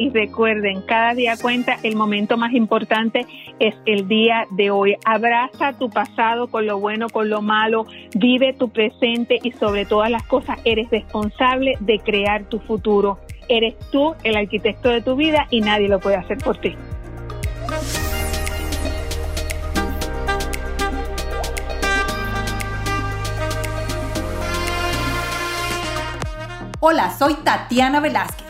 y recuerden, cada día cuenta, el momento más importante es el día de hoy. Abraza tu pasado con lo bueno, con lo malo, vive tu presente y sobre todas las cosas eres responsable de crear tu futuro. Eres tú el arquitecto de tu vida y nadie lo puede hacer por ti. Hola, soy Tatiana Velázquez.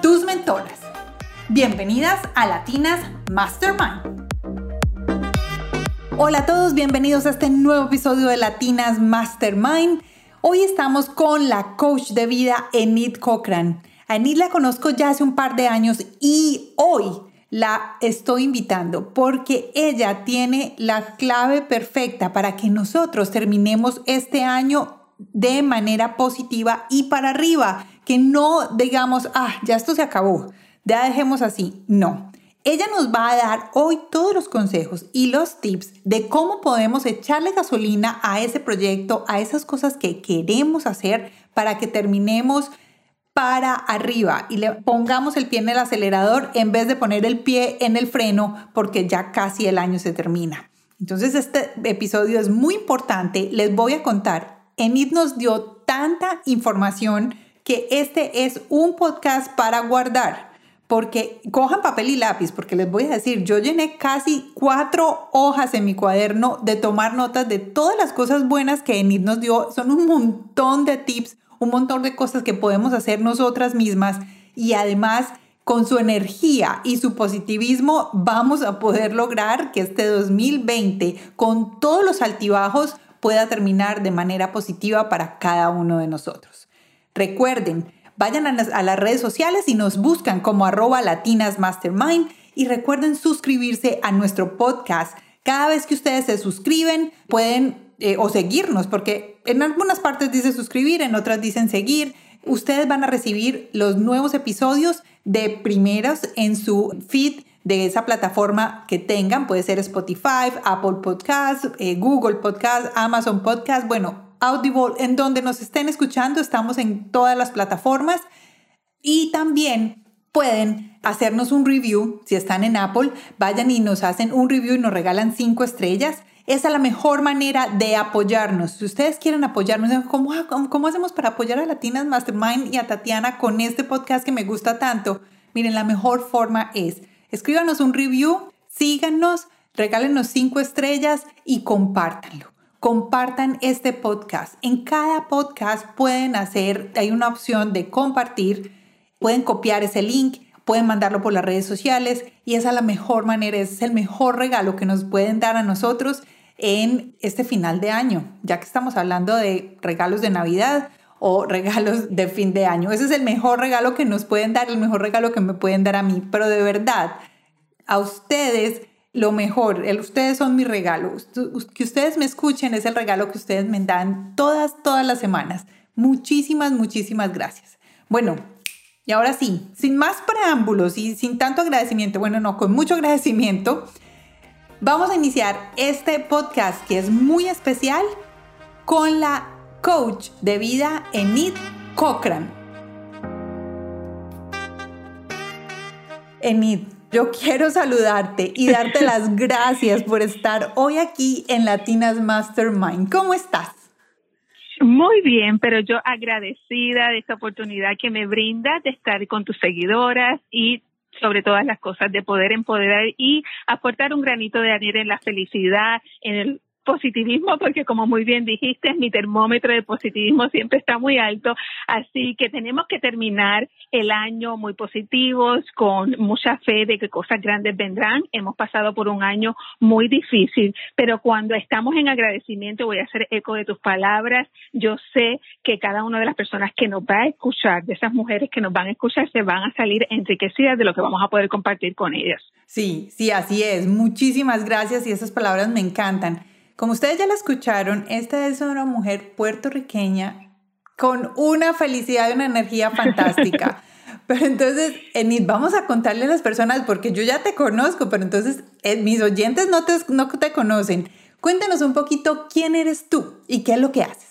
tus mentoras. Bienvenidas a Latinas Mastermind. Hola a todos, bienvenidos a este nuevo episodio de Latinas Mastermind. Hoy estamos con la coach de vida Enid Cochran. A Enid la conozco ya hace un par de años y hoy la estoy invitando porque ella tiene la clave perfecta para que nosotros terminemos este año de manera positiva y para arriba que no digamos, ah, ya esto se acabó, ya dejemos así. No. Ella nos va a dar hoy todos los consejos y los tips de cómo podemos echarle gasolina a ese proyecto, a esas cosas que queremos hacer para que terminemos para arriba y le pongamos el pie en el acelerador en vez de poner el pie en el freno porque ya casi el año se termina. Entonces este episodio es muy importante. Les voy a contar. Enid nos dio tanta información que este es un podcast para guardar. Porque cojan papel y lápiz, porque les voy a decir, yo llené casi cuatro hojas en mi cuaderno de tomar notas de todas las cosas buenas que Enid nos dio. Son un montón de tips, un montón de cosas que podemos hacer nosotras mismas y además con su energía y su positivismo vamos a poder lograr que este 2020 con todos los altibajos pueda terminar de manera positiva para cada uno de nosotros. Recuerden, vayan a las, redes sociales y nos buscan como arroba latinasmastermind y recuerden suscribirse a nuestro podcast. Cada vez que ustedes se suscriben, pueden eh, o seguirnos, porque en algunas partes dice suscribir, en otras dicen seguir. Ustedes van a recibir los nuevos episodios de primeros en su feed de esa plataforma que tengan. Puede ser Spotify, Apple Podcast, eh, Google Podcast, Amazon Podcast. Bueno, Audible, en donde nos estén escuchando, estamos en todas las plataformas y también pueden hacernos un review, si están en Apple, vayan y nos hacen un review y nos regalan cinco estrellas. Esa es la mejor manera de apoyarnos. Si ustedes quieren apoyarnos, ¿cómo, cómo hacemos para apoyar a Latinas Mastermind y a Tatiana con este podcast que me gusta tanto? Miren, la mejor forma es escríbanos un review, síganos, regálenos cinco estrellas y compártanlo compartan este podcast. En cada podcast pueden hacer, hay una opción de compartir, pueden copiar ese link, pueden mandarlo por las redes sociales y esa es la mejor manera, es el mejor regalo que nos pueden dar a nosotros en este final de año, ya que estamos hablando de regalos de Navidad o regalos de fin de año. Ese es el mejor regalo que nos pueden dar, el mejor regalo que me pueden dar a mí, pero de verdad, a ustedes lo mejor. ustedes son mi regalo. Que ustedes me escuchen es el regalo que ustedes me dan todas, todas las semanas. Muchísimas, muchísimas gracias. Bueno, y ahora sí, sin más preámbulos y sin tanto agradecimiento, bueno, no, con mucho agradecimiento, vamos a iniciar este podcast que es muy especial con la coach de vida Enid Cochran. Enid, yo quiero saludarte y darte las gracias por estar hoy aquí en Latinas Mastermind. ¿Cómo estás? Muy bien, pero yo agradecida de esta oportunidad que me brinda de estar con tus seguidoras y sobre todas las cosas, de poder empoderar y aportar un granito de arena en la felicidad, en el positivismo, porque como muy bien dijiste, mi termómetro de positivismo siempre está muy alto, así que tenemos que terminar el año muy positivos, con mucha fe de que cosas grandes vendrán. Hemos pasado por un año muy difícil, pero cuando estamos en agradecimiento, voy a hacer eco de tus palabras, yo sé que cada una de las personas que nos va a escuchar, de esas mujeres que nos van a escuchar, se van a salir enriquecidas de lo que vamos a poder compartir con ellas. Sí, sí, así es. Muchísimas gracias y esas palabras me encantan. Como ustedes ya la escucharon, esta es una mujer puertorriqueña con una felicidad y una energía fantástica. Pero entonces, Enid, vamos a contarle a las personas, porque yo ya te conozco, pero entonces eh, mis oyentes no te, no te conocen. Cuéntanos un poquito quién eres tú y qué es lo que haces.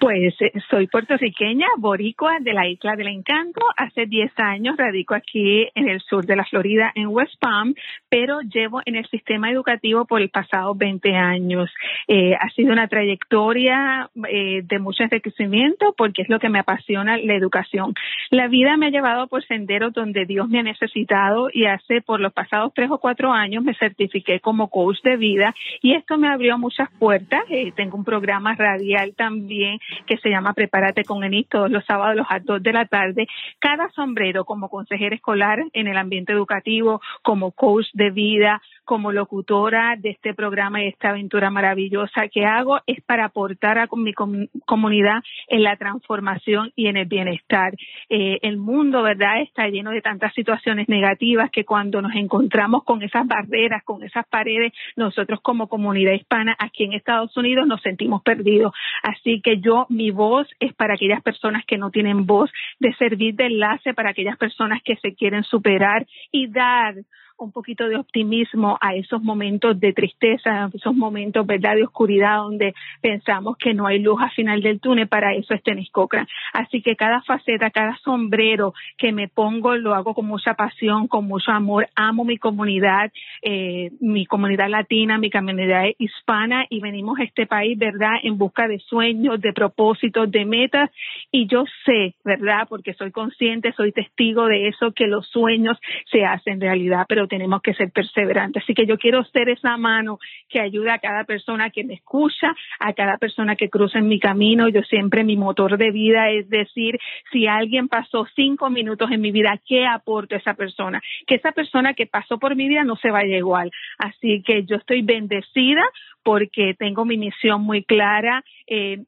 Pues eh, soy puertorriqueña, boricua de la Isla del Encanto. Hace 10 años radico aquí en el sur de la Florida, en West Palm, pero llevo en el sistema educativo por el pasado 20 años. Eh, ha sido una trayectoria eh, de mucho enriquecimiento porque es lo que me apasiona la educación. La vida me ha llevado por senderos donde Dios me ha necesitado y hace por los pasados tres o cuatro años me certifiqué como coach de vida y esto me abrió muchas puertas. tengo un programa radial también que se llama Prepárate con Enid todos los sábados a las 2 de la tarde. Cada sombrero como consejera escolar en el ambiente educativo, como coach de vida, como locutora de este programa y esta aventura maravillosa que hago es para aportar a mi comunidad en la transformación y en el bienestar. Eh, el mundo, ¿verdad?, está lleno de tantas situaciones negativas que cuando nos encontramos con esas barreras, con esas paredes, nosotros como comunidad hispana aquí en Estados Unidos nos sentimos perdidos. Así que yo, mi voz es para aquellas personas que no tienen voz, de servir de enlace para aquellas personas que se quieren superar y dar un poquito de optimismo a esos momentos de tristeza, a esos momentos ¿verdad? de oscuridad donde pensamos que no hay luz al final del túnel, para eso es Tenis Cochrane. Así que cada faceta, cada sombrero que me pongo lo hago con mucha pasión, con mucho amor, amo mi comunidad, eh, mi comunidad latina, mi comunidad hispana y venimos a este país, ¿verdad?, en busca de sueños, de propósitos, de metas y yo sé, ¿verdad?, porque soy consciente, soy testigo de eso, que los sueños se hacen realidad, pero tenemos que ser perseverantes. Así que yo quiero ser esa mano que ayuda a cada persona que me escucha, a cada persona que cruza en mi camino. Yo siempre mi motor de vida es decir, si alguien pasó cinco minutos en mi vida, ¿qué aporto a esa persona? Que esa persona que pasó por mi vida no se vaya igual. Así que yo estoy bendecida porque tengo mi misión muy clara. Eh,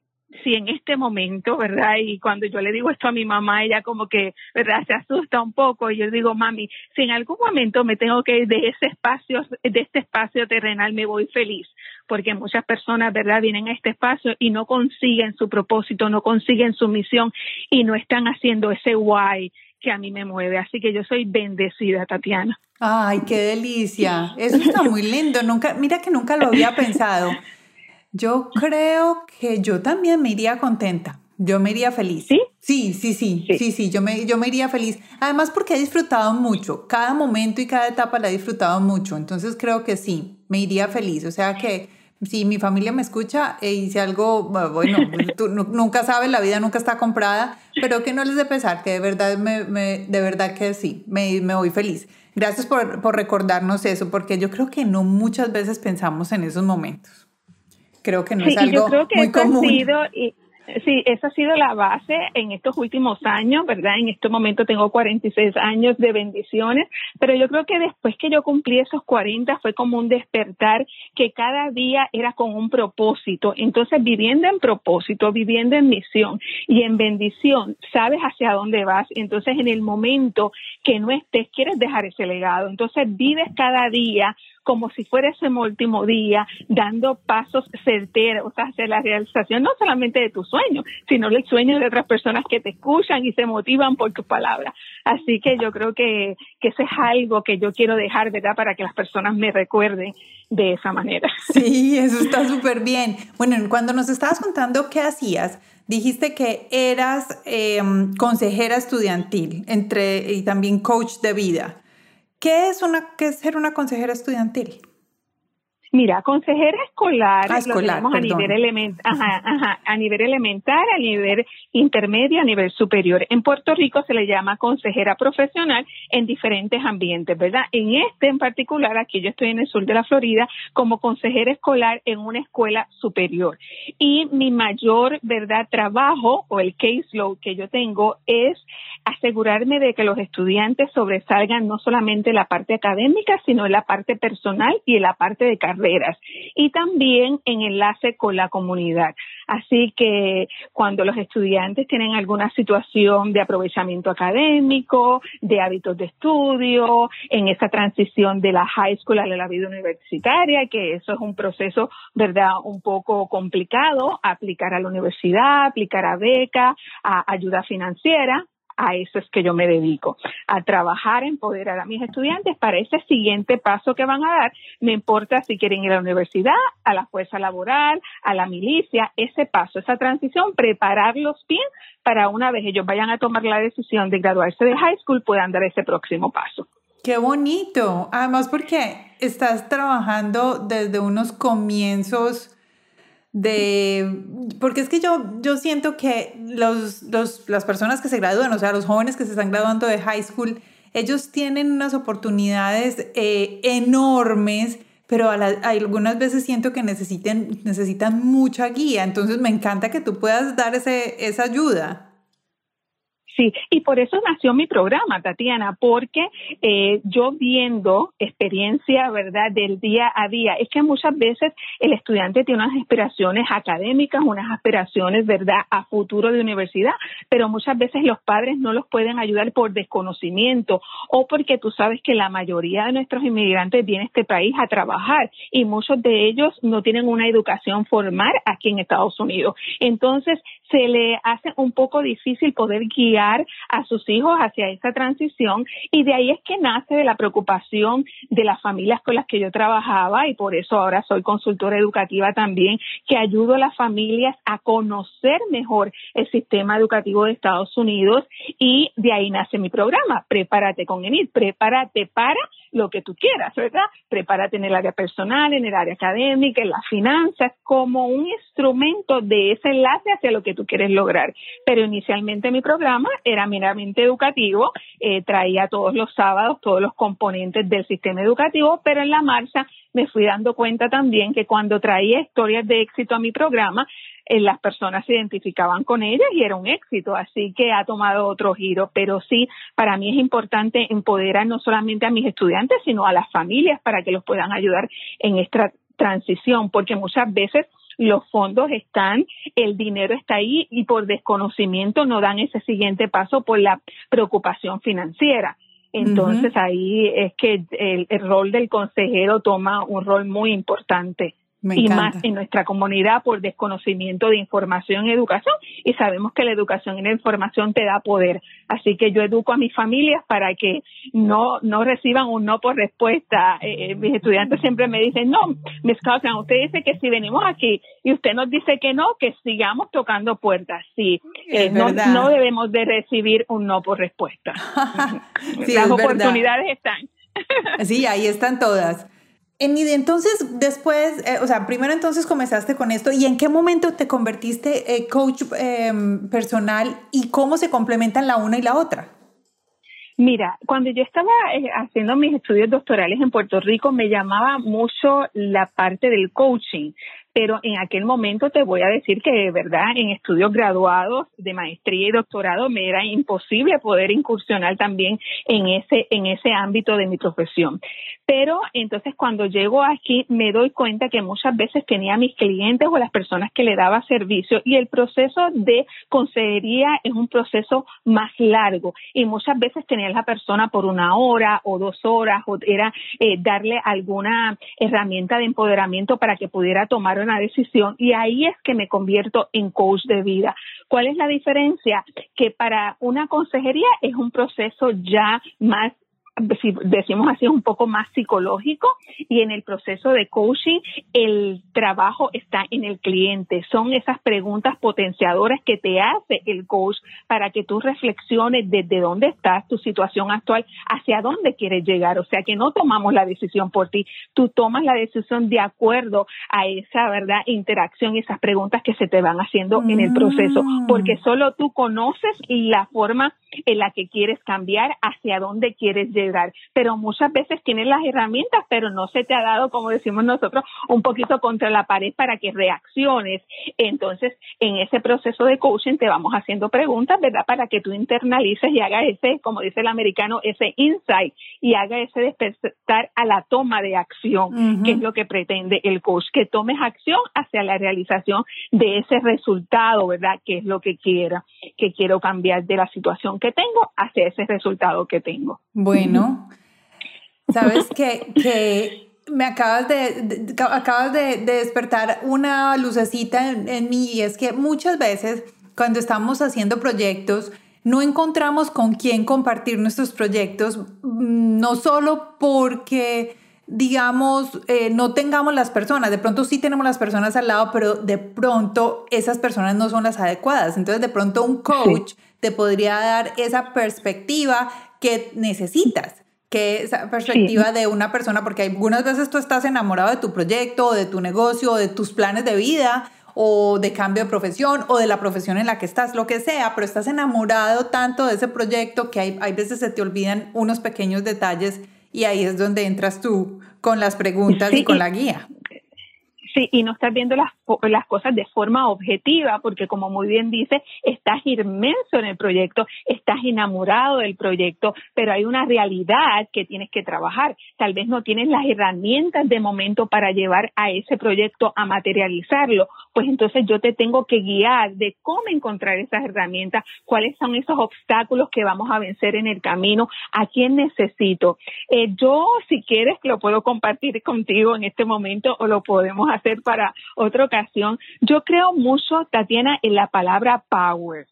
si en este momento, ¿verdad? Y cuando yo le digo esto a mi mamá, ella como que, ¿verdad? Se asusta un poco y yo digo, mami, si en algún momento me tengo que ir de ese espacio, de este espacio terrenal, me voy feliz, porque muchas personas, ¿verdad? Vienen a este espacio y no consiguen su propósito, no consiguen su misión y no están haciendo ese guay que a mí me mueve. Así que yo soy bendecida, Tatiana. Ay, qué delicia. Eso está muy lindo. Nunca, mira que nunca lo había pensado. Yo creo que yo también me iría contenta. Yo me iría feliz. ¿Sí? Sí, sí, sí, sí, sí, yo, me, yo me iría feliz. Además porque he disfrutado mucho, cada momento y cada etapa la he disfrutado mucho, entonces creo que sí, me iría feliz. O sea que si mi familia me escucha e hice algo, bueno, tú nunca sabes, la vida nunca está comprada, pero que no les de pesar, que de verdad, me, de verdad que sí, me, me voy feliz. Gracias por, por recordarnos eso, porque yo creo que no muchas veces pensamos en esos momentos. Creo que no es algo muy común. Sí, esa ha sido la base en estos últimos años, ¿verdad? En este momento tengo 46 años de bendiciones, pero yo creo que después que yo cumplí esos 40 fue como un despertar que cada día era con un propósito. Entonces, viviendo en propósito, viviendo en misión y en bendición, sabes hacia dónde vas. Entonces, en el momento que no estés, quieres dejar ese legado. Entonces, vives cada día como si fuera ese último día, dando pasos certeros hacia la realización no solamente de tus sueños, sino el sueño de otras personas que te escuchan y se motivan por tus palabras. Así que yo creo que, que eso es algo que yo quiero dejar, ¿verdad?, para que las personas me recuerden de esa manera. Sí, eso está súper bien. Bueno, cuando nos estabas contando qué hacías, dijiste que eras em, consejera estudiantil entre, y también coach de vida. ¿Qué es, una, qué es ser una consejera estudiantil? Mira, consejera escolar, ah, a nivel, a nivel elemental, a nivel intermedio, a nivel superior. En Puerto Rico se le llama consejera profesional en diferentes ambientes, ¿verdad? En este en particular, aquí yo estoy en el sur de la Florida, como consejera escolar en una escuela superior. Y mi mayor, ¿verdad?, trabajo o el caseload que yo tengo es asegurarme de que los estudiantes sobresalgan no solamente la parte académica, sino la parte personal y la parte de carrera y también en enlace con la comunidad. Así que cuando los estudiantes tienen alguna situación de aprovechamiento académico, de hábitos de estudio, en esa transición de la high school a la vida universitaria, que eso es un proceso, ¿verdad?, un poco complicado, aplicar a la universidad, aplicar a beca, a ayuda financiera, a eso es que yo me dedico, a trabajar, empoderar a mis estudiantes para ese siguiente paso que van a dar, no importa si quieren ir a la universidad, a la fuerza laboral, a la milicia, ese paso, esa transición, prepararlos bien para una vez ellos vayan a tomar la decisión de graduarse de high school, puedan dar ese próximo paso. Qué bonito, además porque estás trabajando desde unos comienzos de, porque es que yo, yo siento que los, los, las personas que se gradúan, o sea, los jóvenes que se están graduando de high school, ellos tienen unas oportunidades eh, enormes, pero algunas veces siento que necesiten, necesitan mucha guía, entonces me encanta que tú puedas dar ese, esa ayuda. Sí, y por eso nació mi programa, Tatiana, porque eh, yo viendo experiencia, ¿verdad?, del día a día, es que muchas veces el estudiante tiene unas aspiraciones académicas, unas aspiraciones, ¿verdad?, a futuro de universidad, pero muchas veces los padres no los pueden ayudar por desconocimiento o porque tú sabes que la mayoría de nuestros inmigrantes vienen a este país a trabajar y muchos de ellos no tienen una educación formal aquí en Estados Unidos. Entonces, se le hace un poco difícil poder guiar a sus hijos hacia esa transición y de ahí es que nace de la preocupación de las familias con las que yo trabajaba y por eso ahora soy consultora educativa también, que ayudo a las familias a conocer mejor el sistema educativo de Estados Unidos y de ahí nace mi programa, Prepárate con ENID, prepárate para lo que tú quieras, ¿verdad? Prepárate en el área personal, en el área académica, en las finanzas, como un instrumento de ese enlace hacia lo que tú quieres lograr. Pero inicialmente mi programa era meramente educativo, eh, traía todos los sábados todos los componentes del sistema educativo, pero en la marcha me fui dando cuenta también que cuando traía historias de éxito a mi programa, eh, las personas se identificaban con ellas y era un éxito, así que ha tomado otro giro. Pero sí, para mí es importante empoderar no solamente a mis estudiantes, sino a las familias para que los puedan ayudar en esta transición, porque muchas veces los fondos están, el dinero está ahí y por desconocimiento no dan ese siguiente paso por la preocupación financiera. Entonces ahí es que el, rol del consejero toma un rol muy importante y más en nuestra comunidad por desconocimiento de información y educación. Y sabemos que la educación y la información te da poder. Así que yo educo a mis familias para que no, no reciban un no por respuesta. Eh, eh, mis estudiantes siempre me dicen, no, Miss Causan, usted dice que si venimos aquí y usted nos dice que no, que sigamos tocando puertas. Sí, eh, no, no, debemos de recibir un no por respuesta. Las oportunidades están. sí, ahí están todas. Entonces, después, eh, o sea, primero entonces comenzaste con esto y en qué momento te convertiste eh, coach em, personal y cómo se complementan la una y la otra. Mira, cuando yo estaba eh, haciendo mis estudios doctorales en Puerto Rico, me llamaba mucho la parte del coaching pero en aquel momento te voy a decir que de verdad en estudios graduados de maestría y doctorado me era imposible poder incursionar también en ese en ese ámbito de mi profesión. Pero entonces cuando llego aquí me doy cuenta que muchas veces tenía a mis clientes o las personas que le daba servicio y el proceso de consejería es un proceso más largo y muchas veces tenía a la persona por una hora o dos horas o era eh, darle alguna herramienta de empoderamiento para que pudiera tomar una decisión y ahí es que me convierto en coach de vida. ¿Cuál es la diferencia? Que para una consejería es un proceso ya más si decimos así, un poco más psicológico y en el proceso de coaching el trabajo está en el cliente. Son esas preguntas potenciadoras que te hace el coach para que tú reflexiones desde dónde estás, tu situación actual, hacia dónde quieres llegar. O sea que no tomamos la decisión por ti, tú tomas la decisión de acuerdo a esa verdad interacción, esas preguntas que se te van haciendo en el proceso, mm. porque solo tú conoces la forma en la que quieres cambiar, hacia dónde quieres llegar. Pero muchas veces tienes las herramientas, pero no se te ha dado, como decimos nosotros, un poquito contra la pared para que reacciones. Entonces, en ese proceso de coaching te vamos haciendo preguntas, ¿verdad? Para que tú internalices y hagas ese, como dice el americano, ese insight y haga ese despertar a la toma de acción, que es lo que pretende el coach, que tomes acción hacia la realización de ese resultado, ¿verdad? Que es lo que quiera, que quiero cambiar de la situación que tengo hacia ese resultado que tengo. Bueno, sabes que, me acabas de, acabas de, despertar una lucecita en, en mí y es que muchas veces cuando estamos haciendo proyectos, no encontramos con quién compartir nuestros proyectos, mm, no solo porque digamos, eh, no tengamos las personas, de pronto sí tenemos las personas al lado, pero de pronto esas personas no son las adecuadas. Entonces, de pronto un coach te podría dar esa perspectiva que necesitas que esa perspectiva de una persona, porque algunas veces tú estás enamorado de tu proyecto, o de tu negocio, o de tus planes de vida, o de cambio de profesión, o de la profesión en la que estás, lo que sea, pero estás enamorado tanto de ese proyecto que hay, hay veces se te olvidan unos pequeños detalles y ahí es donde entras tú con las preguntas y con la guía. Sí, y no estás viendo las, las cosas de forma objetiva, porque como muy bien dice, estás inmenso en el proyecto, estás enamorado del proyecto, pero hay una realidad que tienes que trabajar. Tal vez no tienes las herramientas de momento para llevar a ese proyecto a materializarlo, pues entonces yo te tengo que guiar de cómo encontrar esas herramientas, cuáles son esos obstáculos que vamos a vencer en el camino, a quién necesito. Eh, yo, si quieres, lo puedo compartir contigo en este momento o lo podemos hacer para otra ocasión. Yo creo mucho, Tatiana, en la palabra power,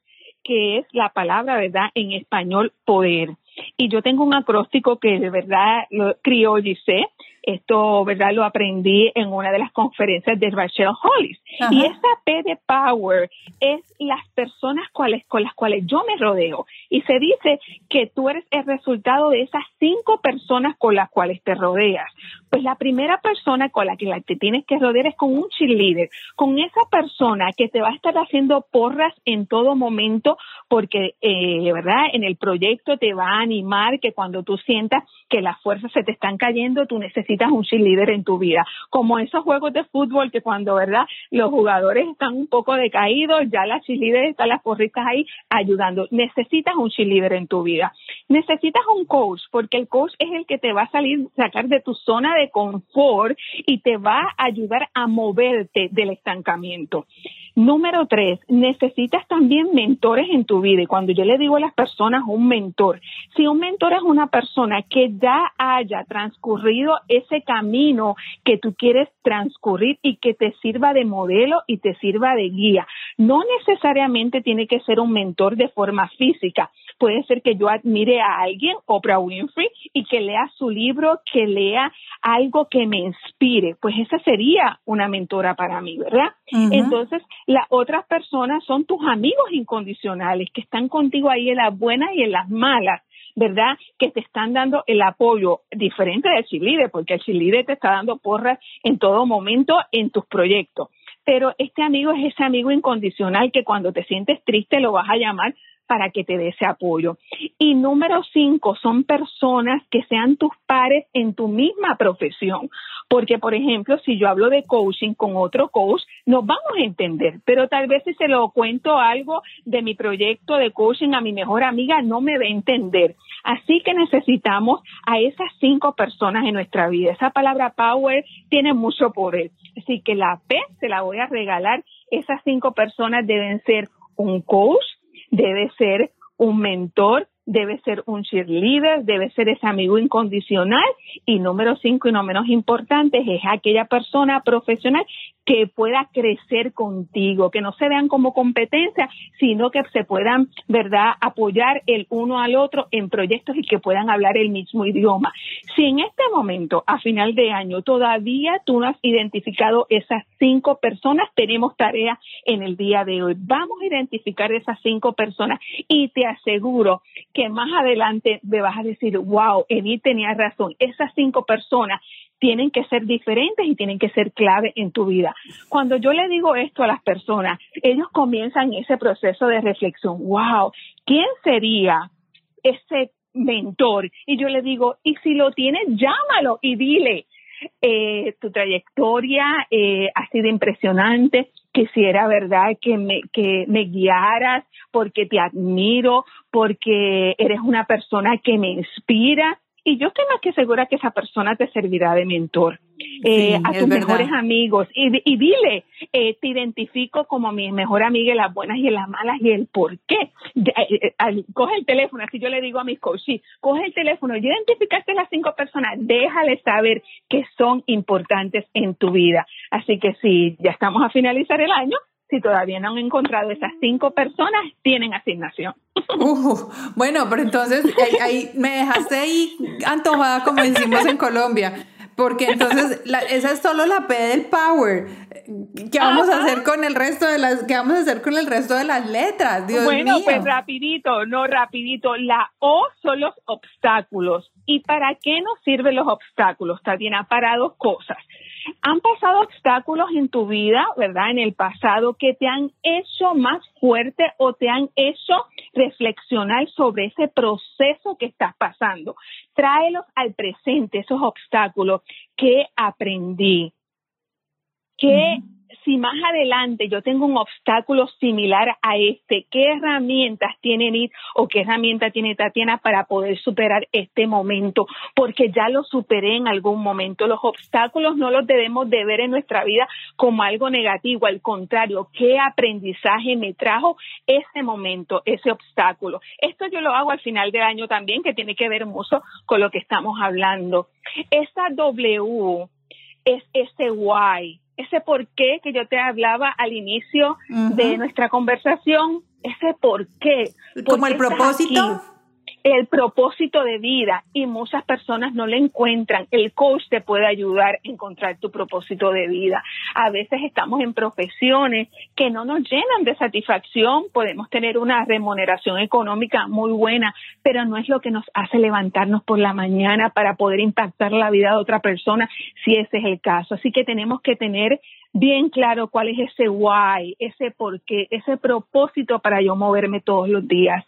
que es la palabra, ¿verdad?, en español poder. Y yo tengo un acróstico que de verdad lo criollicé, esto, ¿verdad? Lo aprendí en una de las conferencias de Rachel Hollis. Y esa P de Power es las personas cuales, con las cuales yo me rodeo. Y se dice que tú eres el resultado de esas cinco personas con las cuales te rodeas. Pues la primera persona con la que te tienes que rodear es con un cheerleader, con esa persona que te va a estar haciendo porras en todo momento, porque, eh, ¿verdad? En el proyecto te va a animar que cuando tú sientas que las fuerzas se te están cayendo, tú necesitas un cheerleader en tu vida. Como esos juegos de fútbol que cuando, ¿verdad? Los jugadores están un poco decaídos, ya las cheerleaders están las porritas ahí ayudando. Necesitas un cheerleader en tu vida. Necesitas un coach, porque el coach es el que te va a salir, sacar de tu zona de confort y te va a ayudar a moverte del estancamiento. Número tres, necesitas también mentores en tu vida. Y cuando yo le digo a las personas un mentor, si un mentor es una persona que ya haya transcurrido ese camino que tú quieres transcurrir y que te sirva de modelo y te sirva de guía, no necesariamente tiene que ser un mentor de forma física. Puede ser que yo admire a alguien, Oprah Winfrey, y que lea su libro, que lea algo que me inspire. Pues esa sería una mentora para mí, ¿verdad? Entonces, las otras personas son tus amigos incondicionales que están contigo ahí en las buenas y en las malas. ¿verdad? Que te están dando el apoyo diferente del Chilide, porque el Chilide te está dando porras en todo momento en tus proyectos. Pero este amigo es ese amigo incondicional que cuando te sientes triste lo vas a llamar para que te dé ese apoyo. Y número cinco, son personas que sean tus pares en tu misma profesión. Porque, por ejemplo, si yo hablo de coaching con otro coach, nos vamos a entender, pero tal vez si se lo cuento algo de mi proyecto de coaching a mi mejor amiga, no me va a entender. Así que necesitamos a esas cinco personas en nuestra vida. Esa palabra power tiene mucho poder. Así que la P se la voy a regalar. Esas cinco personas deben ser un coach, debe ser un mentor, debe ser un cheerleader, debe ser ese amigo incondicional. Y número cinco y no menos importante es aquella persona profesional que pueda crecer contigo, que no se vean como competencia, sino que se puedan, ¿verdad?, apoyar el uno al otro en proyectos y que puedan hablar el mismo idioma. Si en este momento, a final de año, todavía tú no has identificado esas cinco personas, tenemos tarea en el día de hoy. Vamos a identificar esas cinco personas y te aseguro que más adelante me vas a decir, wow, Edith tenía razón, esas cinco personas tienen que ser diferentes y tienen que ser clave en tu vida. Cuando yo le digo esto a las personas, ellos comienzan ese proceso de reflexión. Wow, ¿quién sería ese mentor? Y yo le digo, y si lo tienes, llámalo y dile, eh, tu trayectoria eh, ha sido impresionante. Quisiera, ¿verdad?, que me, que me guiaras porque te admiro, porque eres una persona que me inspira y yo estoy más que segura que esa persona te servirá de mentor eh, a tus mejores amigos y, y dile, eh, te identifico como mi mejor amiga en las buenas y en las malas y el por qué. Eh, coge el teléfono, así yo le digo a mis coaches, coge el teléfono, y identificaste las cinco personas, déjale saber que son importantes en tu vida. Así que si ya estamos a finalizar el año, si todavía no han encontrado esas cinco personas, tienen asignación. Uh, bueno, pero entonces ahí, me dejaste ahí antojada, como decimos en Colombia. Porque entonces esa es solo la P del power. ¿Qué vamos a hacer con el resto de las qué vamos a hacer con el resto de las letras? Dios bueno, pues rapidito, no rapidito. La O son los obstáculos. ¿Y para qué nos sirven los obstáculos? Bien, para dos cosas. Han pasado obstáculos en tu vida, ¿verdad? En el pasado que te han hecho más fuerte o te han hecho reflexionar sobre ese proceso que estás pasando. Tráelos al presente, esos obstáculos que aprendí, que si más adelante yo tengo un obstáculo similar a este, ¿qué herramientas tiene NIT o qué herramienta tiene Tatiana para poder superar este momento? Porque ya lo superé en algún momento. Los obstáculos no los debemos de ver en nuestra vida como algo negativo, al contrario, ¿qué aprendizaje me trajo ese momento, ese obstáculo? Esto yo lo hago al final del año también, que tiene que ver mucho con lo que estamos hablando. Esa W es ese Y ese por qué que yo te hablaba al inicio de nuestra conversación, ese por qué. Como el propósito el propósito de vida y muchas personas no le encuentran. El coach te puede ayudar a encontrar tu propósito de vida. A veces estamos en profesiones que no nos llenan de satisfacción, podemos tener una remuneración económica muy buena, pero no es lo que nos hace levantarnos por la mañana para poder impactar la vida de otra persona, si ese es el caso. Así que tenemos que tener bien claro cuál es ese why, ese por qué, ese propósito para yo moverme todos los días.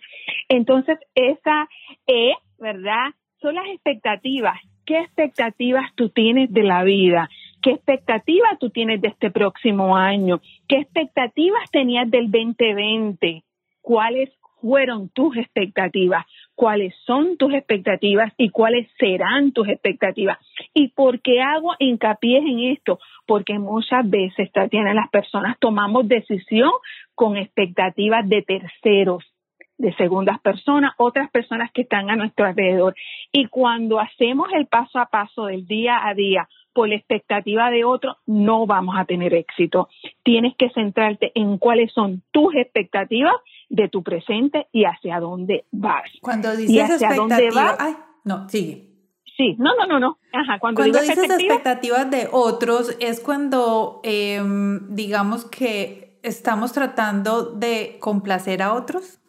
Entonces, esa E, ¿verdad? Son las expectativas. ¿Qué expectativas tú tienes de la vida? ¿Qué expectativas tú tienes de este próximo año? ¿Qué expectativas tenías del 2020? ¿Cuáles fueron tus expectativas? ¿Cuáles son tus expectativas y cuáles serán tus expectativas? ¿Y por qué hago hincapié en esto? Porque muchas veces, Tatiana, las personas tomamos decisión con expectativas de terceros de segundas personas, otras personas que están a nuestro alrededor. Y cuando hacemos el paso a paso del día a día por la expectativa de otro, no vamos a tener éxito. Tienes que centrarte en cuáles son tus expectativas de tu presente y hacia dónde vas. Cuando dices expectativas, ay, no, sigue. Sí, no, no, no, no. Ajá, cuando, dices expectativas de otros es cuando, em, digamos que estamos tratando de complacer a otros.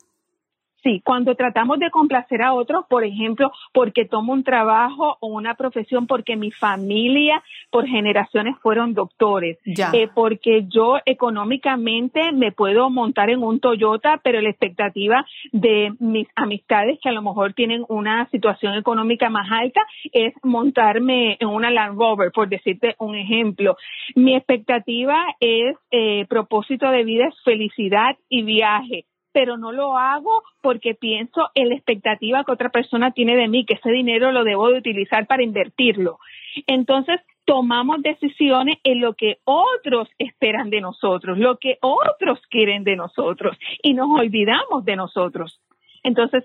Sí, cuando tratamos de complacer a otros, por ejemplo, porque tomo un trabajo o una profesión porque mi familia por generaciones fueron doctores, eh, porque yo económicamente me puedo montar en un Toyota, pero la expectativa de mis amistades que a lo mejor tienen una situación económica más alta es montarme en una Land Rover, por decirte un ejemplo. Mi expectativa es eh, propósito de vida es felicidad y viaje pero no lo hago porque pienso en la expectativa que otra persona tiene de mí, que ese dinero lo debo de utilizar para invertirlo. Entonces, tomamos decisiones en lo que otros esperan de nosotros, lo que otros quieren de nosotros y nos olvidamos de nosotros. Entonces,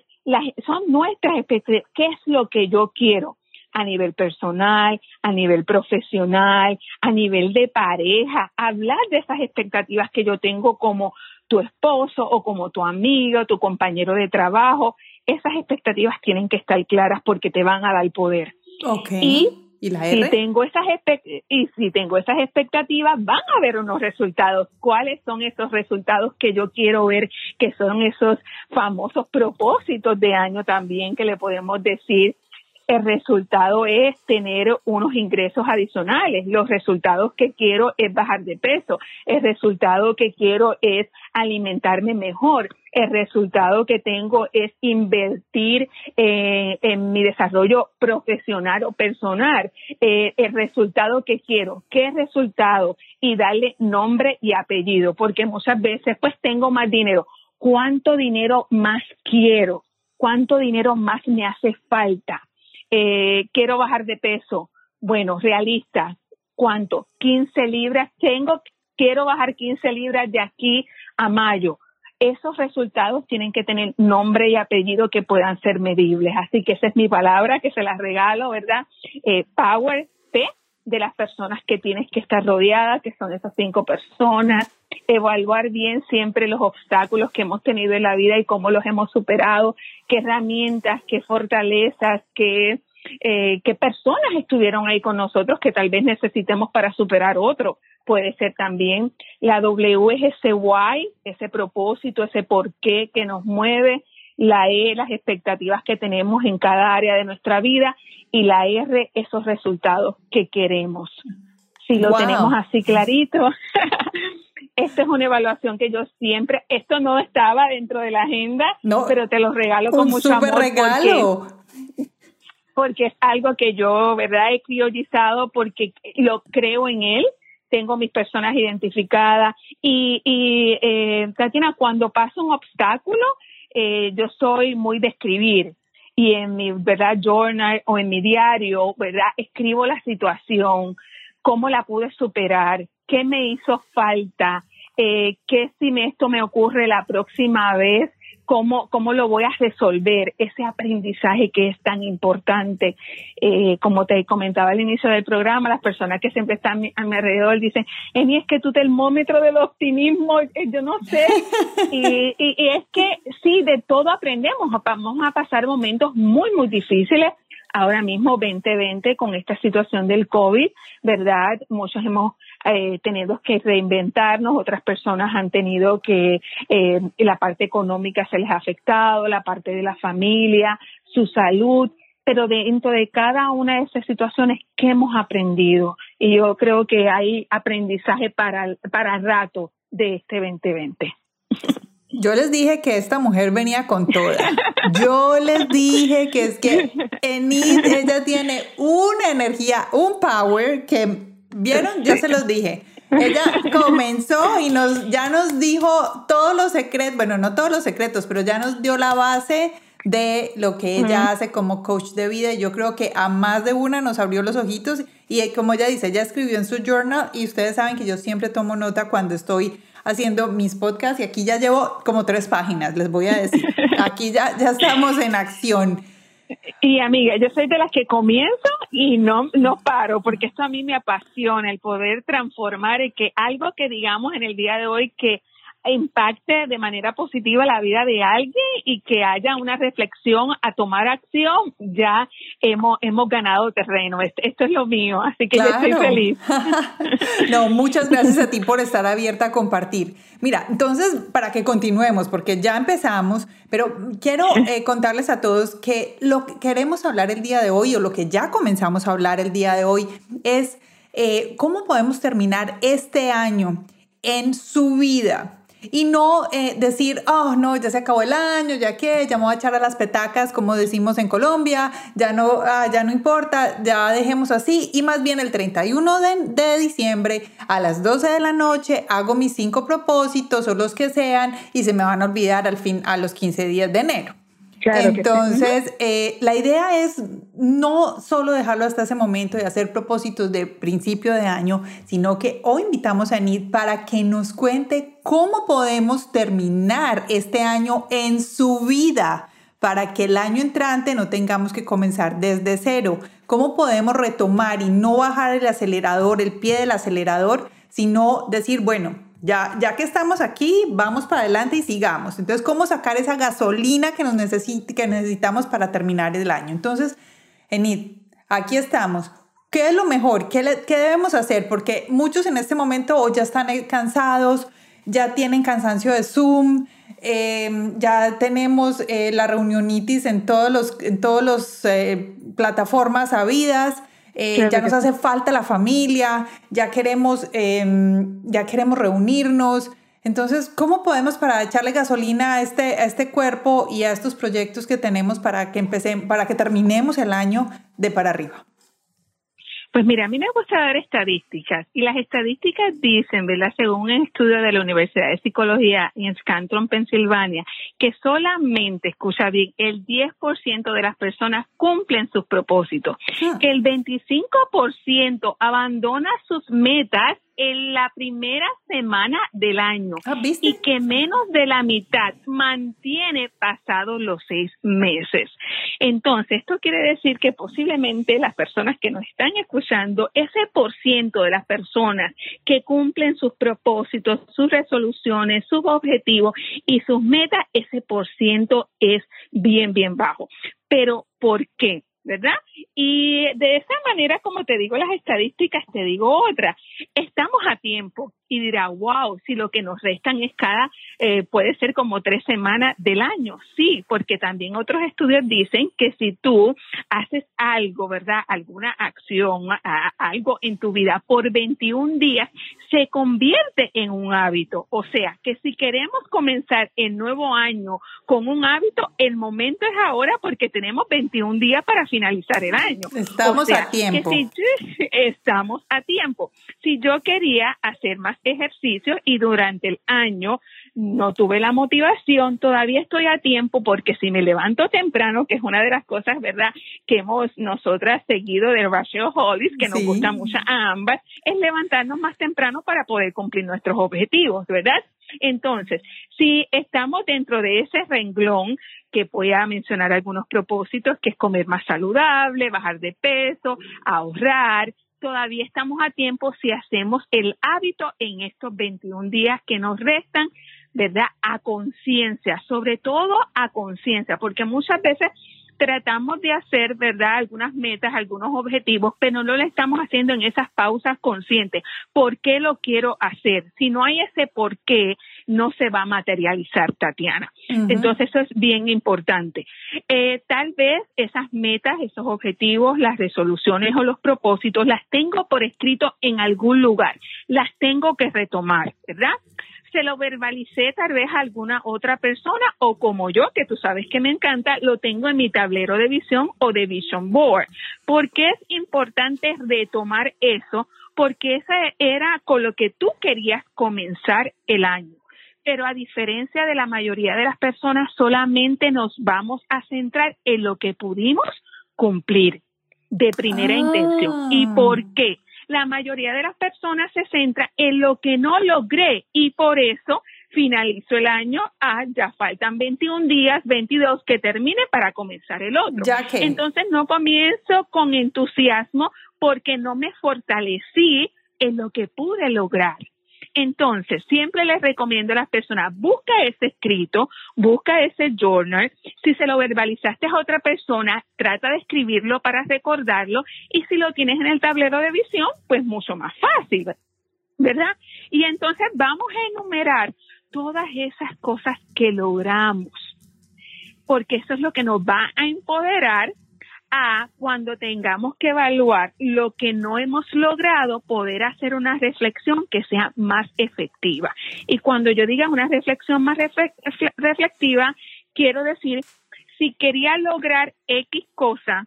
son nuestras expectativas. ¿Qué es lo que yo quiero? a nivel personal, a nivel profesional, a nivel de pareja, hablar de esas expectativas que yo tengo como tu esposo o como tu amigo, tu compañero de trabajo. Esas expectativas tienen que estar claras porque te van a dar poder. Okay. Y Si tengo esas y si tengo esas expectativas, van a haber unos resultados. ¿Cuáles son esos resultados que yo quiero ver? Que son esos famosos propósitos de año también que le podemos decir el resultado es tener unos ingresos adicionales. Los resultados que quiero es bajar de peso. El resultado que quiero es alimentarme mejor. El resultado que tengo es invertir eh, en mi desarrollo profesional o personal. Eh, el resultado que quiero, qué resultado y darle nombre y apellido, porque muchas veces pues tengo más dinero. ¿Cuánto dinero más quiero? ¿Cuánto dinero más me hace falta? Eh, quiero bajar de peso. Bueno, realista, ¿cuánto? 15 libras. Tengo, quiero bajar 15 libras de aquí a mayo. Esos resultados tienen que tener nombre y apellido que puedan ser medibles. Así que esa es mi palabra que se las regalo, ¿verdad? Eh, power P de las personas que tienes que estar rodeada, que son esas cinco personas, evaluar bien siempre los obstáculos que hemos tenido en la vida y cómo los hemos superado, qué herramientas, qué fortalezas, qué, eh, qué personas estuvieron ahí con nosotros que tal vez necesitemos para superar otro. Puede ser también la W es ese why, ese propósito, ese por qué que nos mueve, la E, las expectativas que tenemos en cada área de nuestra vida y la R, esos resultados que queremos. Si lo tenemos así clarito, esta es una evaluación que yo siempre, esto no estaba dentro de la agenda, pero te lo regalo con mucho amor. regalo. Porque, es algo que yo, ¿verdad? He priorizado porque lo creo en él tengo mis personas identificadas y, y eh, Tatiana, cuando pasa un obstáculo, eh, yo soy muy de escribir. Y en mi verdad journal o en mi diario, verdad, escribo la situación, cómo la pude superar, qué me hizo falta, eh, qué si esto me ocurre la próxima vez, cómo, cómo lo voy a resolver, ese aprendizaje que es tan importante. Eh, como te comentaba al inicio del programa, las personas que siempre están a mi alrededor dicen, Eni, es que tú termómetro del optimismo, eh, yo no sé. y, y, y es que sí, de todo aprendemos, vamos a pasar momentos muy, muy difíciles ahora mismo 2020 con esta situación del COVID, ¿verdad? Muchos hemos eh, tenido que reinventarnos, otras personas han tenido que, eh, la parte económica se les ha afectado, la parte de la familia, su salud, pero dentro de cada una de esas situaciones, ¿qué hemos aprendido? Y yo creo que hay aprendizaje para, para rato de este 2020. Yo les dije que esta mujer venía con toda. Yo les dije que es que Enid, ella tiene una energía, un power que, ¿vieron? Yo se los dije. Ella comenzó y nos, ya nos dijo todos los secretos, bueno, no todos los secretos, pero ya nos dio la base de lo que ella hace como coach de vida. Y yo creo que a más de una nos abrió los ojitos. Y como ella dice, ella escribió en su journal y ustedes saben que yo siempre tomo nota cuando estoy haciendo mis podcasts y aquí ya llevo como tres páginas, les voy a decir. Aquí ya, ya estamos en acción. Y amiga, yo soy de las que comienzo y no, no paro, porque esto a mí me apasiona, el poder transformar y que algo que digamos en el día de hoy que impacte de manera positiva la vida de alguien y que haya una reflexión a tomar acción, ya hemos, hemos ganado terreno. Esto, es lo mío, así que yo estoy feliz. no, muchas gracias a ti por estar abierta a compartir. Mira, entonces, para que continuemos, porque ya empezamos, pero quiero eh, contarles a todos que lo que queremos hablar el día de hoy, o lo que ya comenzamos a hablar el día de hoy, es eh, cómo podemos terminar este año en su vida y no eh, decir, oh, no, ya se acabó el año, ya que, ya me voy a echar a las petacas, como decimos en Colombia, ya no, ah, ya no importa, ya dejemos así. Y más bien el 31 de, de, diciembre a las 12 de la noche hago mis cinco propósitos o los que sean y se me van a olvidar al fin, a los 15 días de enero. Entonces, eh, la idea es no solo dejarlo hasta ese momento y hacer propósitos de principio de año, sino que hoy invitamos a Anit para que nos cuente cómo podemos terminar este año en su vida para que el año entrante no tengamos que comenzar desde cero. ¿Cómo podemos retomar y no bajar el acelerador, el pie del acelerador, sino decir, bueno, ya, ya que estamos aquí, vamos para adelante y sigamos. Entonces, ¿cómo sacar esa gasolina que, nos que necesitamos para terminar el año? Entonces, Enid, aquí estamos. ¿Qué es lo mejor? ¿Qué, ¿Qué, debemos hacer? Porque muchos en este momento ya están cansados, ya tienen cansancio de Zoom, em, ya tenemos eh, la reunionitis en todos los, en todos los eh, plataformas habidas. Eh, ya nos hace falta la familia, ya queremos, em, ya queremos reunirnos. Entonces, ¿cómo podemos para echarle gasolina a este, a este cuerpo y a estos proyectos que tenemos para que empecemos, para que terminemos el año de para arriba? Pues mira, a mí me gusta dar estadísticas y las estadísticas dicen, ¿verdad? Según un estudio de la Universidad de Psicología en Scranton, Pensilvania, que solamente, escucha bien, el 10% de las personas cumplen sus propósitos, ah. que el 25% abandona sus metas en la primera semana del año ah, y que menos de la mitad mantiene pasados los seis meses. Entonces, esto quiere decir que posiblemente las personas que nos están escuchando, ese por ciento de las personas que cumplen sus propósitos, sus resoluciones, sus objetivos y sus metas, ese por ciento es bien, bien bajo. Pero, ¿por qué? ¿Verdad? Y de esa manera, como te digo las estadísticas, te digo otra, estamos a tiempo y dirá, wow, si lo que nos restan es cada, eh, puede ser como tres semanas del año. Sí, porque también otros estudios dicen que si tú haces algo, ¿verdad? Alguna acción, algo en tu vida por 21 días, se convierte en un hábito. O sea, que si queremos comenzar el nuevo año con un hábito, el momento es ahora porque tenemos 21 días para finalizar el año. Estamos a tiempo. estamos a tiempo. Si yo quería hacer más ejercicio y durante el año no tuve la motivación, todavía estoy a tiempo porque si me levanto temprano, que es una de las cosas, ¿verdad?, que hemos nosotras seguido de Rachel Hollis, que nos gusta mucho a ambas, es levantarnos más temprano para poder cumplir nuestros objetivos, ¿verdad? Entonces, si estamos dentro de ese renglón, que voy a mencionar algunos propósitos, que es comer más saludable, bajar de peso, ahorrar, todavía estamos a tiempo si hacemos el hábito en estos 21 días que nos restan, ¿verdad? A conciencia, sobre todo a conciencia, porque muchas veces tratamos de hacer, ¿verdad?, algunas metas, algunos objetivos, pero no lo estamos haciendo en esas pausas conscientes. ¿Por qué lo quiero hacer? Si no hay ese por qué, no se va a materializar, Tatiana. Entonces, eso es bien importante. Eh, tal vez esas metas, esos objetivos, las resoluciones o los propósitos, las tengo por escrito en algún lugar, las tengo que retomar, ¿verdad? Se lo verbalicé tal vez a alguna otra persona o como yo, que tú sabes que me encanta, lo tengo en mi tablero de visión o de vision board. ¿Por qué es importante retomar eso? Porque ese era con lo que tú querías comenzar el año pero a diferencia de la mayoría de las personas, solamente nos vamos a centrar en lo que pudimos cumplir de primera intención. ¿Y ah. por qué? La mayoría de las personas se centra en lo que no logré y por eso finalizo el año, ah, ya faltan 21 días, 22 que termine para comenzar el otro. Entonces no comienzo con entusiasmo porque no me fortalecí en lo que pude lograr. Entonces, siempre les recomiendo a las personas, busca ese escrito, busca ese journal. Si se lo verbalizaste a otra persona, trata de escribirlo para recordarlo. Y si lo tienes en el tablero de visión, pues mucho más fácil, ¿verdad? Y entonces vamos a enumerar todas esas cosas que logramos, porque eso es lo que nos va a empoderar a cuando tengamos que evaluar lo que no hemos logrado, poder hacer una reflexión que sea más efectiva. Y cuando yo diga una reflexión más reflexiva, quiero decir, si quería lograr X cosa,